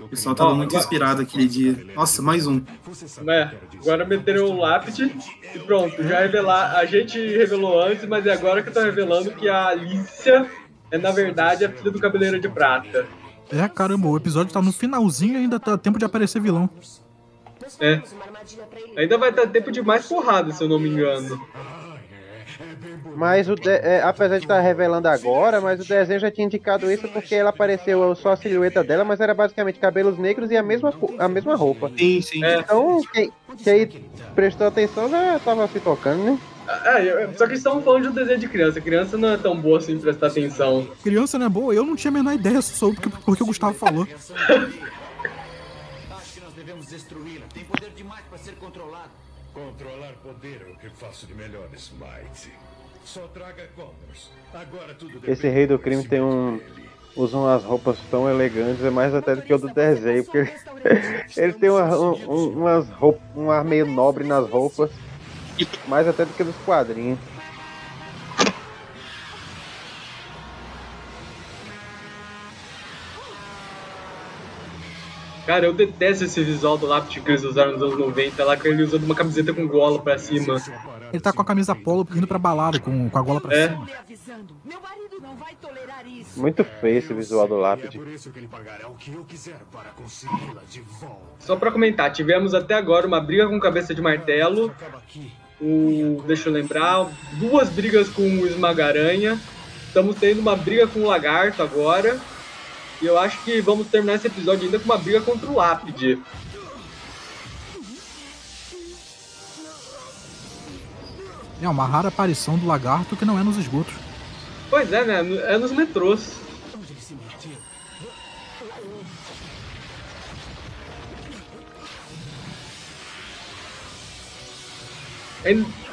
S2: O pessoal tava muito
S4: agora-
S2: inspirado aquele dia. Nossa, mais um.
S4: É, agora meteram o lápide e pronto, já revelar. A gente revelou antes, mas é agora que eu tô revelando que a Alicia é na verdade a filha do Cabeleiro de Prata.
S3: É, caramba, o episódio tá no finalzinho e ainda tá tempo de aparecer vilão.
S4: É. Ainda vai dar tempo de mais porrada, se eu não me engano.
S5: Mas o de- é, apesar de estar revelando agora, mas o desenho já tinha indicado isso porque ela apareceu só a silhueta dela, mas era basicamente cabelos negros e a mesma, a mesma roupa.
S2: Sim, sim.
S5: Então, quem, quem prestou atenção já tava se tocando, né?
S4: É, só que estamos falando de um desenho de criança. Criança não é tão boa assim prestar atenção.
S3: Criança não é boa, eu não tinha a menor ideia, só soube porque, porque o Gustavo falou.
S13: Acho que nós devemos destruí-la. Tem poder demais para ser controlado.
S12: Controlar poder é o que faço de melhor, Smite. Só traga Connors. Agora tudo
S5: Esse rei do crime tem um. Usa umas roupas tão elegantes, é mais até do que o do desenho, porque ele, ele tem uma, um- um- umas roupas, um ar meio nobre nas roupas, mais até do que dos quadrinhos.
S4: Cara, eu detesto esse visual do lápide que eles usaram nos anos 90, lá que ele usando uma camiseta com gola pra cima.
S3: Ele tá com a camisa polo indo pra balada, com, com a gola pra
S4: É.
S3: cima.
S5: Muito feio esse visual do lápide.
S4: Só pra comentar, tivemos até agora uma briga com cabeça de martelo. O, deixa eu lembrar, duas brigas com o esmagaranha. Estamos tendo uma briga com o lagarto agora. E eu acho que vamos terminar esse episódio ainda com uma briga contra o lápide.
S3: É uma rara aparição do lagarto que não é nos esgotos.
S4: Pois é, né? É nos metrôs.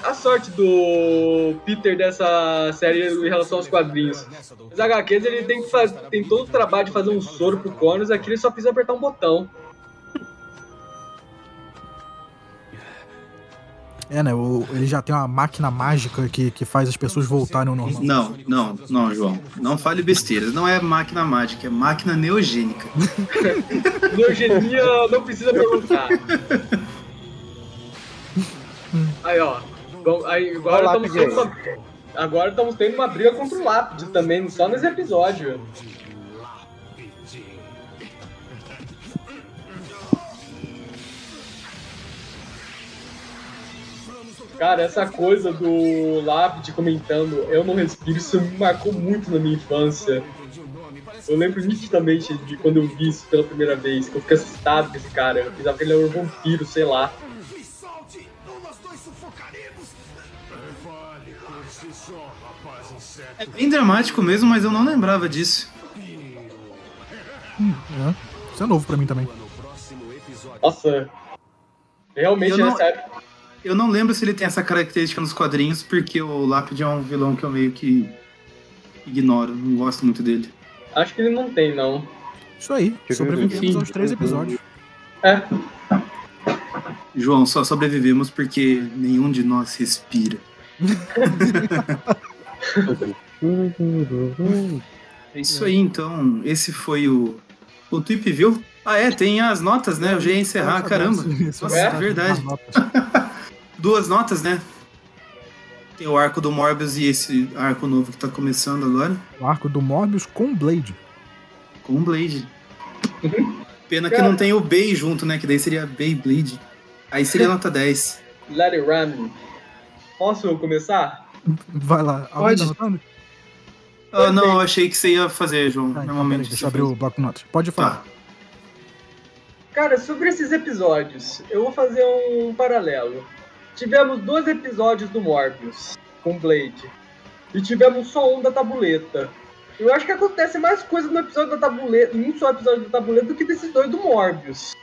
S4: A sorte do Peter dessa série em relação aos quadrinhos. Os HQs ele tem, que faz, tem todo o trabalho de fazer um soro pro Connors, aqui ele só precisa apertar um botão.
S3: É, né? o- ele já tem uma máquina mágica que, que faz as pessoas voltarem ao normal.
S2: Não, não, não, João. Não fale besteiras. Não é máquina mágica, é máquina neogênica.
S4: Neogenia não precisa perguntar. Aí, ó. Bom, aí, agora estamos tendo uma, agora estamos tendo uma briga contra o Lápide também, só nesse episódio. Cara, essa coisa do Lápide comentando Eu não respiro, isso me marcou muito na minha infância. Eu lembro nitidamente de quando eu vi isso pela primeira vez, que eu fiquei assustado com esse cara. Eu pensava que ele era um vampiro, sei lá.
S2: É bem dramático mesmo, mas eu não lembrava disso.
S3: Hum, é. Isso é novo pra mim também.
S4: Nossa. Realmente
S2: Eu não-
S4: nessa época.
S2: Eu não lembro se ele tem essa característica nos quadrinhos, porque o Lápide é um vilão que eu meio que ignoro, não gosto muito dele.
S4: Acho que ele não tem, não.
S3: Isso aí, sobrevivemos
S2: Enfim.
S3: aos três episódios.
S4: É.
S2: João, só sobrevivemos porque nenhum de nós respira. É isso aí, então. Esse foi o, o Tweep View. Ah, é, tem as notas, né? Eu já ia encerrar, caramba. Nossa, é verdade. Duas notas, né? Tem o arco do Morbius e esse arco novo que tá começando agora.
S3: O arco do Morbius com Blade.
S2: Com o Blade. Pena que não tem o Bay junto, né? Que daí seria Beyblade. Aí seria nota 10.
S4: Let it run. Posso começar?
S3: Vai lá. Alguém tá?
S2: Ah, não, eu achei que você ia fazer, João.
S3: Ah,
S2: Normalmente.
S3: deixa eu abrir o bloco notas. Pode falar.
S4: Cara, sobre esses episódios, eu vou fazer um paralelo. Tivemos dois episódios do Morbius com Blade. E tivemos só um da tabuleta. Eu acho que acontece mais coisa no episódio da tabuleta, em um só episódio da tabuleta, do que desses dois do Morbius.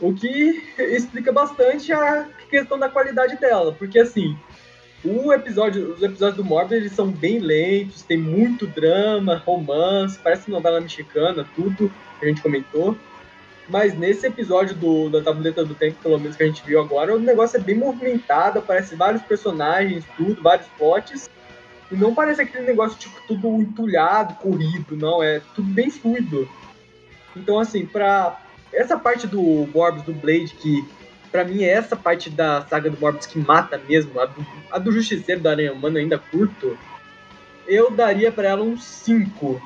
S4: O que explica bastante a questão da qualidade dela. Porque assim, o episódio, os episódios do Morbius eles são bem lentos, tem muito drama, romance, parece novela mexicana, tudo que a gente comentou. Mas nesse episódio do, da Tableta do Tempo, pelo menos que a gente viu agora, o negócio é bem movimentado, aparece vários personagens, tudo, vários plots. E não parece aquele negócio, tipo, tudo entulhado, corrido, não. É tudo bem fluido. Então, assim, pra essa parte do Morbius, do Blade, que pra mim é essa parte da saga do Morbius que mata mesmo, a do, a do Justiceiro da Aranha Humana ainda curto, eu daria pra ela um 5.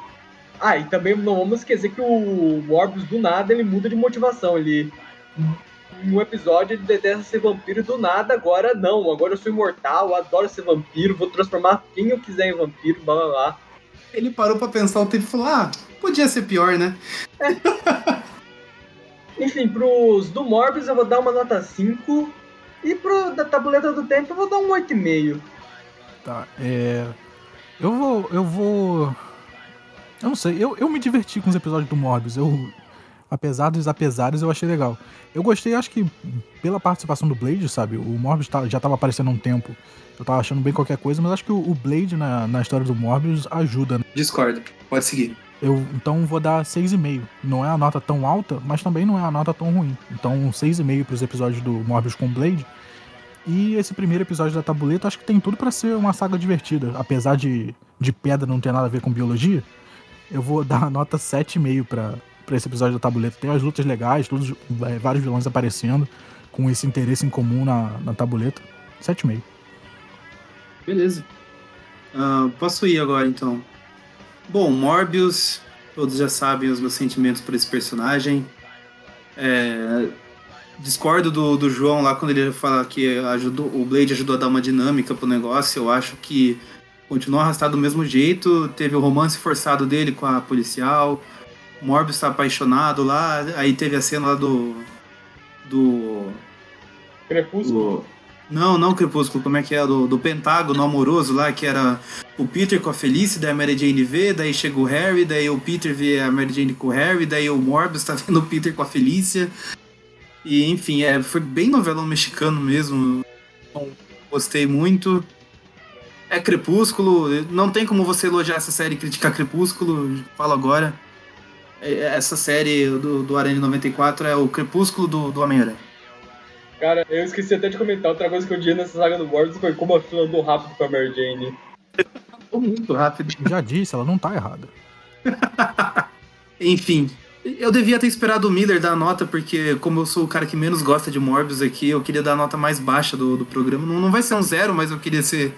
S4: Ah, e também não vamos esquecer que o Morbius, do nada, ele muda de motivação. Ele. Um episódio ele detesta ser vampiro e do nada, agora não. Agora eu sou imortal, eu adoro ser vampiro, vou transformar quem eu quiser em vampiro, blá blá blá.
S2: Ele parou pra pensar o tempo e falou: ah, podia ser pior, né?
S4: Enfim, pros do Morbius eu vou dar uma nota 5. E pro da Tabuleta do Tempo eu vou dar um 8,5.
S3: Tá, é. Eu vou. Eu vou. Eu não sei, eu, eu me diverti com os episódios do Morbius. Eu. Apesar dos apesares, eu achei legal. Eu gostei, acho que, pela participação do Blade, sabe? O Morbius tá- já tava aparecendo há um tempo. Eu tava achando bem qualquer coisa, mas acho que o, o Blade na, na história do Morbius ajuda. né?
S2: Discordo. Pode seguir.
S3: Eu então vou dar 6,5. Não é a nota tão alta, mas também não é a nota tão ruim. Então, um 6,5 pros episódios do Morbius com Blade. E esse primeiro episódio da Tabuleta, acho que tem tudo pra ser uma saga divertida. Apesar de, de pedra não ter nada a ver com biologia, eu vou dar a nota 7,5 pra, pra esse episódio da Tabuleta. Tem as lutas legais, todos, é, vários vilões aparecendo, com esse interesse em comum na, na Tabuleta. 7,5.
S2: Beleza. Ah, posso ir agora então. Bom, Morbius, todos já sabem os meus sentimentos por esse personagem. É, discordo do, do João lá quando ele fala que ajudou, o Blade ajudou a dar uma dinâmica pro negócio. Eu acho que continuou arrastado do mesmo jeito. Teve o romance forçado dele com a policial. Morbius tá apaixonado lá. Aí teve a cena lá do. Do.
S4: Crepúsculo?
S2: Não, não Crepúsculo, como é que é? Do, do Pentágono amoroso lá, que era o Peter com a Felice, daí a Mary Jane vê, daí chega o Harry, daí o Peter vê a Mary Jane com o Harry, daí o Morbius tá vendo o Peter com a Felícia. E enfim, é, foi bem novelão mexicano mesmo. Então, Gostei muito. É Crepúsculo. Não tem como você elogiar essa série e criticar Crepúsculo. Falo agora. É, Essa série do, do Aranha 94 é o Crepúsculo do, do Homem-Aranha.
S4: Cara, eu esqueci até de comentar. Outra coisa que eu disse nessa saga do Morbius foi como a fila andou rápido com a Mary Jane.
S2: Muito rápido.
S3: Já disse, ela não tá errada.
S2: Enfim, eu devia ter esperado o Miller dar a nota, porque como eu sou o cara que menos gosta de Morbius aqui, eu queria dar a nota mais baixa do, do programa. Não, não vai ser um zero, mas eu queria ser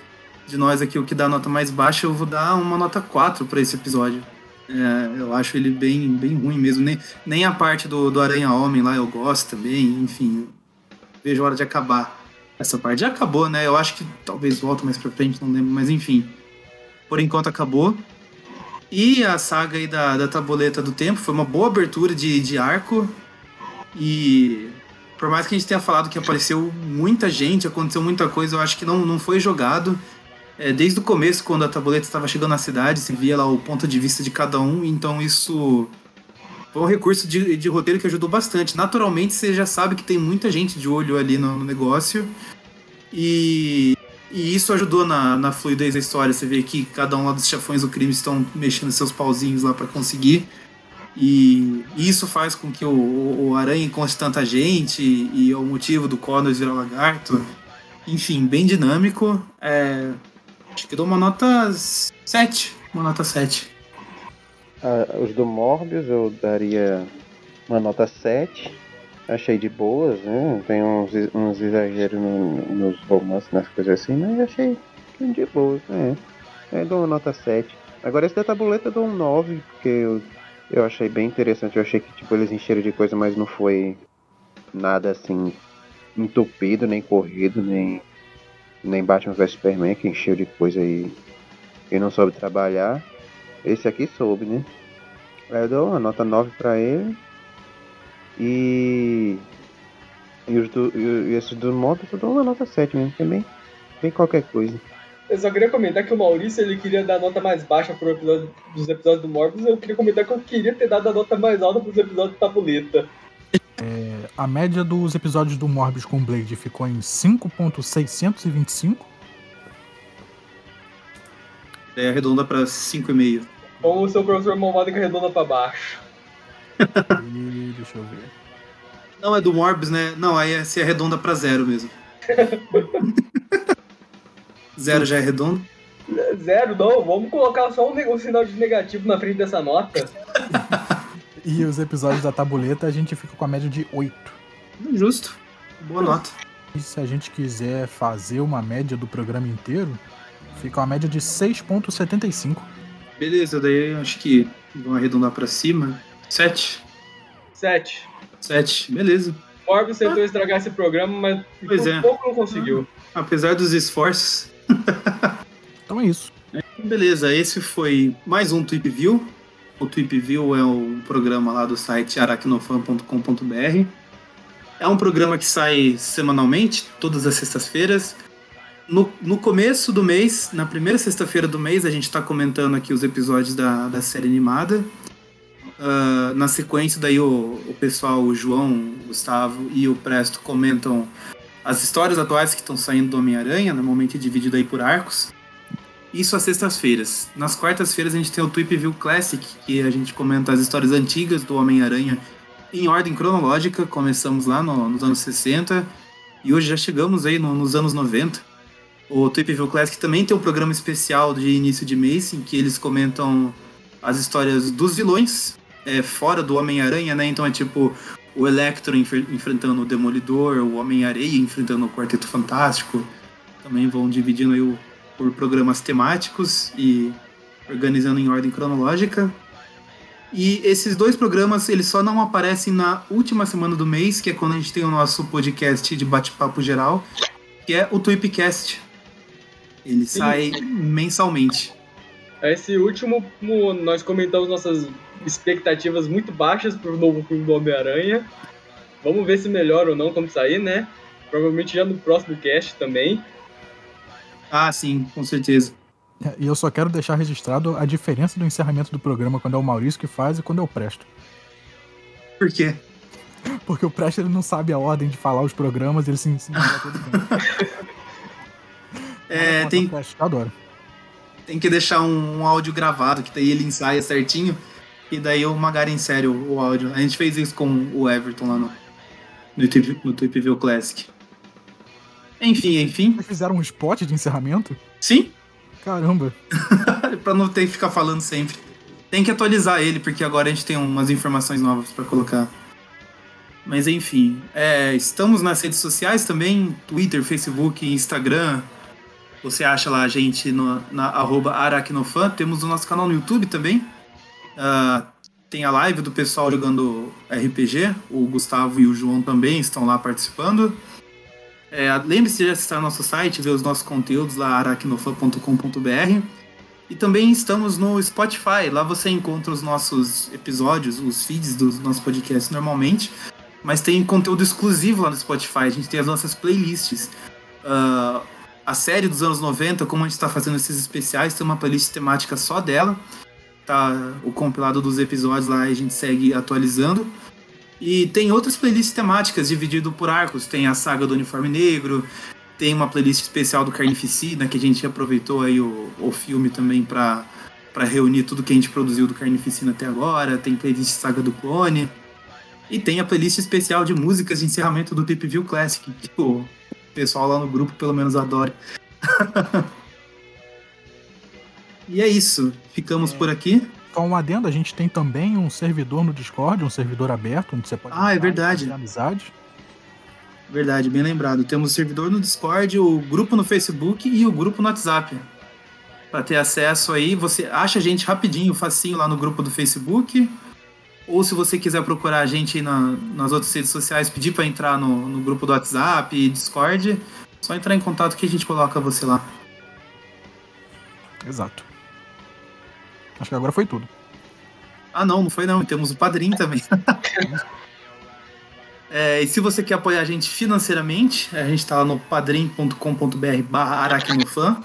S2: de nós aqui o que dá a nota mais baixa. Eu vou dar uma nota 4 pra esse episódio. É, eu acho ele bem, bem ruim mesmo. Nem, nem a parte do, do Aranha Homem lá eu gosto também. Enfim, vejo a hora de acabar. Essa parte já acabou, né? Eu acho que talvez volte mais pra frente, não lembro, mas enfim. Por enquanto acabou. E a saga aí da, da Tabuleta do Tempo foi uma boa abertura de, de arco. E por mais que a gente tenha falado que apareceu muita gente, aconteceu muita coisa, eu acho que não, não foi jogado. É, desde o começo, quando a Tabuleta estava chegando na cidade, se via lá o ponto de vista de cada um, então isso foi um recurso de, de roteiro que ajudou bastante. Naturalmente, você já sabe que tem muita gente de olho ali no, no negócio. E, e isso ajudou na, na fluidez da história. Você vê que cada um lá dos chefões do crime estão mexendo seus pauzinhos lá para conseguir. E isso faz com que o, o, Aranha encontre tanta gente e, é o motivo do Connors virar lagarto. Enfim, bem dinâmico. É, acho que dou uma nota 7. Uma nota 7.
S5: Ah, os do Morbius eu daria uma nota 7. Achei de boas, né? Tem uns, uns exageros no- nos romances, nas coisas assim, mas achei de boas, né? Eu dou uma nota 7. Agora esse da tabuleta eu dou um 9, porque eu, eu achei bem interessante. Eu achei que tipo, eles encheram de coisa, mas não foi nada assim entupido, nem corrido, nem, nem Batman vs Superman, que encheu de coisa e, e não soube trabalhar. Esse aqui soube, né? Aí eu dou uma nota 9 pra ele. E. E, os do, e, e esses do Morbius eu dou uma nota 7 mesmo, que é bem, bem qualquer coisa.
S4: Eu só queria comentar que o Maurício ele queria dar a nota mais baixa pro episódio, dos episódios do Morbius. Eu queria comentar que eu queria ter dado a nota mais alta pros episódios do Tabuleta.
S3: É, a média dos episódios do Morbius com Blade ficou em 5.625.
S2: É arredonda pra 5,5.
S4: Como o seu professor malvado que arredonda pra baixo.
S3: E deixa eu ver.
S2: Não, é do Morbius, né? Não, aí é- se arredonda pra zero mesmo. zero já é redondo?
S4: Zero, não. Vamos colocar só um, um sinal de negativo na frente dessa nota.
S3: E os episódios da tabuleta a gente fica com a média de 8.
S2: Justo. Boa nota.
S3: E se a gente quiser fazer uma média do programa inteiro, fica uma média de 6.75.
S2: Beleza, daí eu acho que vão arredondar pra cima. 7.
S4: Sete.
S2: 7, beleza.
S4: Morbius tentou estragar esse programa, mas
S2: Pois é.
S4: pouco não conseguiu.
S2: Apesar dos esforços.
S3: Então é isso.
S2: Beleza, esse foi mais um Tweep View. O Tweep View é um programa lá do site aracnofan.com.br. É um programa que sai semanalmente, todas as sextas-feiras. No, no começo do mês, na primeira sexta-feira do mês, a gente está comentando aqui os episódios da, da série animada. Ah, na sequência, daí o, o pessoal, o João, o Gustavo e o Presto comentam as histórias atuais que estão saindo do Homem-Aranha, normalmente dividido aí por arcos. Isso às sextas-feiras. Nas quartas-feiras a gente tem o Tweep View Classic, que a gente comenta as histórias antigas do Homem-Aranha em ordem cronológica. Começamos lá no- nos anos 60 e hoje já chegamos aí no- nos anos 90. O Tweep View Classic também tem um programa especial de início de mês, em que eles comentam as histórias dos vilões, é, fora do Homem-Aranha, né? Então é tipo o Electro enfer- enfrentando o Demolidor, o Homem-Areia enfrentando o Quarteto Fantástico. Também vão dividindo aí o, por programas temáticos e organizando em ordem cronológica. E esses dois programas, eles só não aparecem na última semana do mês, que é quando a gente tem o nosso podcast de bate-papo geral, que é o Tweepcast. Ele sai mensalmente.
S4: Esse último, mo- nós comentamos nossas expectativas muito baixas pro novo filme do Homem-Aranha. Vamos ver se melhora ou não quando sair, né? Provavelmente já no próximo cast também.
S2: Ah, sim, com certeza.
S3: É, E eu só quero deixar registrado a diferença do encerramento do programa quando é o Maurício que faz e quando é o Presto.
S2: Por quê?
S3: Porque o Presto ele não sabe a ordem de falar os programas, ele se ensina todo tempo.
S2: É, tem,
S3: Adoro.
S2: tem que deixar um, um áudio gravado, que daí ele ensaia certinho. E daí o Magari insere o, o áudio. A gente fez isso com o Everton lá no, no, Tweep, no Tweep View Classic. Enfim, enfim.
S3: Vocês fizeram um spot de encerramento?
S2: Sim.
S3: Caramba.
S2: pra não ter que ficar falando sempre. Tem que atualizar ele, porque agora a gente tem umas informações novas pra colocar. Mas enfim, é, estamos nas redes sociais também, Twitter, Facebook, Instagram. Você acha lá a gente no, na arroba aracnofan. Temos o nosso canal no YouTube também. Ah, tem a live do pessoal jogando RPG. O Gustavo e o João também estão lá participando. É, Lembre-se de acessar nosso site, ver os nossos conteúdos lá, aracnofan.com.br. E também estamos no Spotify. Lá você encontra os nossos episódios, os feeds dos nossos podcasts normalmente. Mas tem conteúdo exclusivo lá no Spotify. A gente tem as nossas playlists. Ah, a série dos anos 90, como a gente está fazendo esses especiais, tem uma playlist temática só dela. Tá o compilado dos episódios lá e a gente segue atualizando. E tem outras playlists temáticas dividido por arcos. Tem a saga do uniforme negro, tem uma playlist especial do Carnificina, que a gente aproveitou aí o, o filme também para para reunir tudo que a gente produziu do Carnificina até agora. Tem playlist Saga do Clone. E tem a playlist especial de músicas de encerramento do Tip View Classic, que o pessoal lá no grupo pelo menos adora. e é isso. Ficamos por aqui.
S3: Com um adendo, a gente tem também um servidor no Discord, um servidor aberto, onde você pode
S2: Ah, é verdade.
S3: fazer amizade.
S2: Verdade, bem lembrado. Temos o servidor no Discord, o grupo no Facebook e o grupo no WhatsApp. Para ter acesso aí, você acha a gente rapidinho, facinho lá no grupo do Facebook. Ou se você quiser procurar a gente aí na- nas outras redes sociais, pedir para entrar no, no grupo do WhatsApp e Discord, só entrar em contato que a gente coloca você lá.
S3: Exato. Acho que agora foi tudo.
S2: Ah, não, não foi não. Temos o padrinho também. É, e se você quer apoiar a gente financeiramente, a gente tá lá no padrim.com.br barra aracnofan.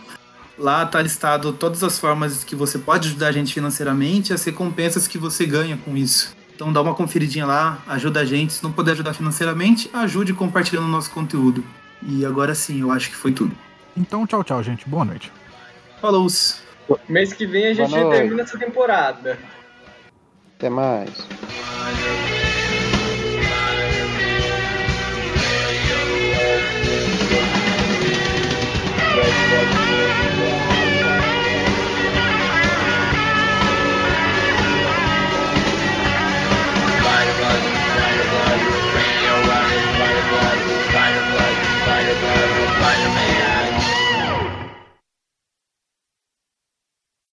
S2: Lá está listado todas as formas que você pode ajudar a gente financeiramente e as recompensas que você ganha com isso. Então dá uma conferidinha lá, ajuda a gente. Se não puder ajudar financeiramente, ajude compartilhando o nosso conteúdo. E agora sim, eu acho que foi tudo.
S3: Então tchau, tchau, gente. Boa noite.
S2: Falou. -se.
S4: Mês que vem a gente termina essa temporada.
S5: Até mais. Fireblood, Fireblood, spider man.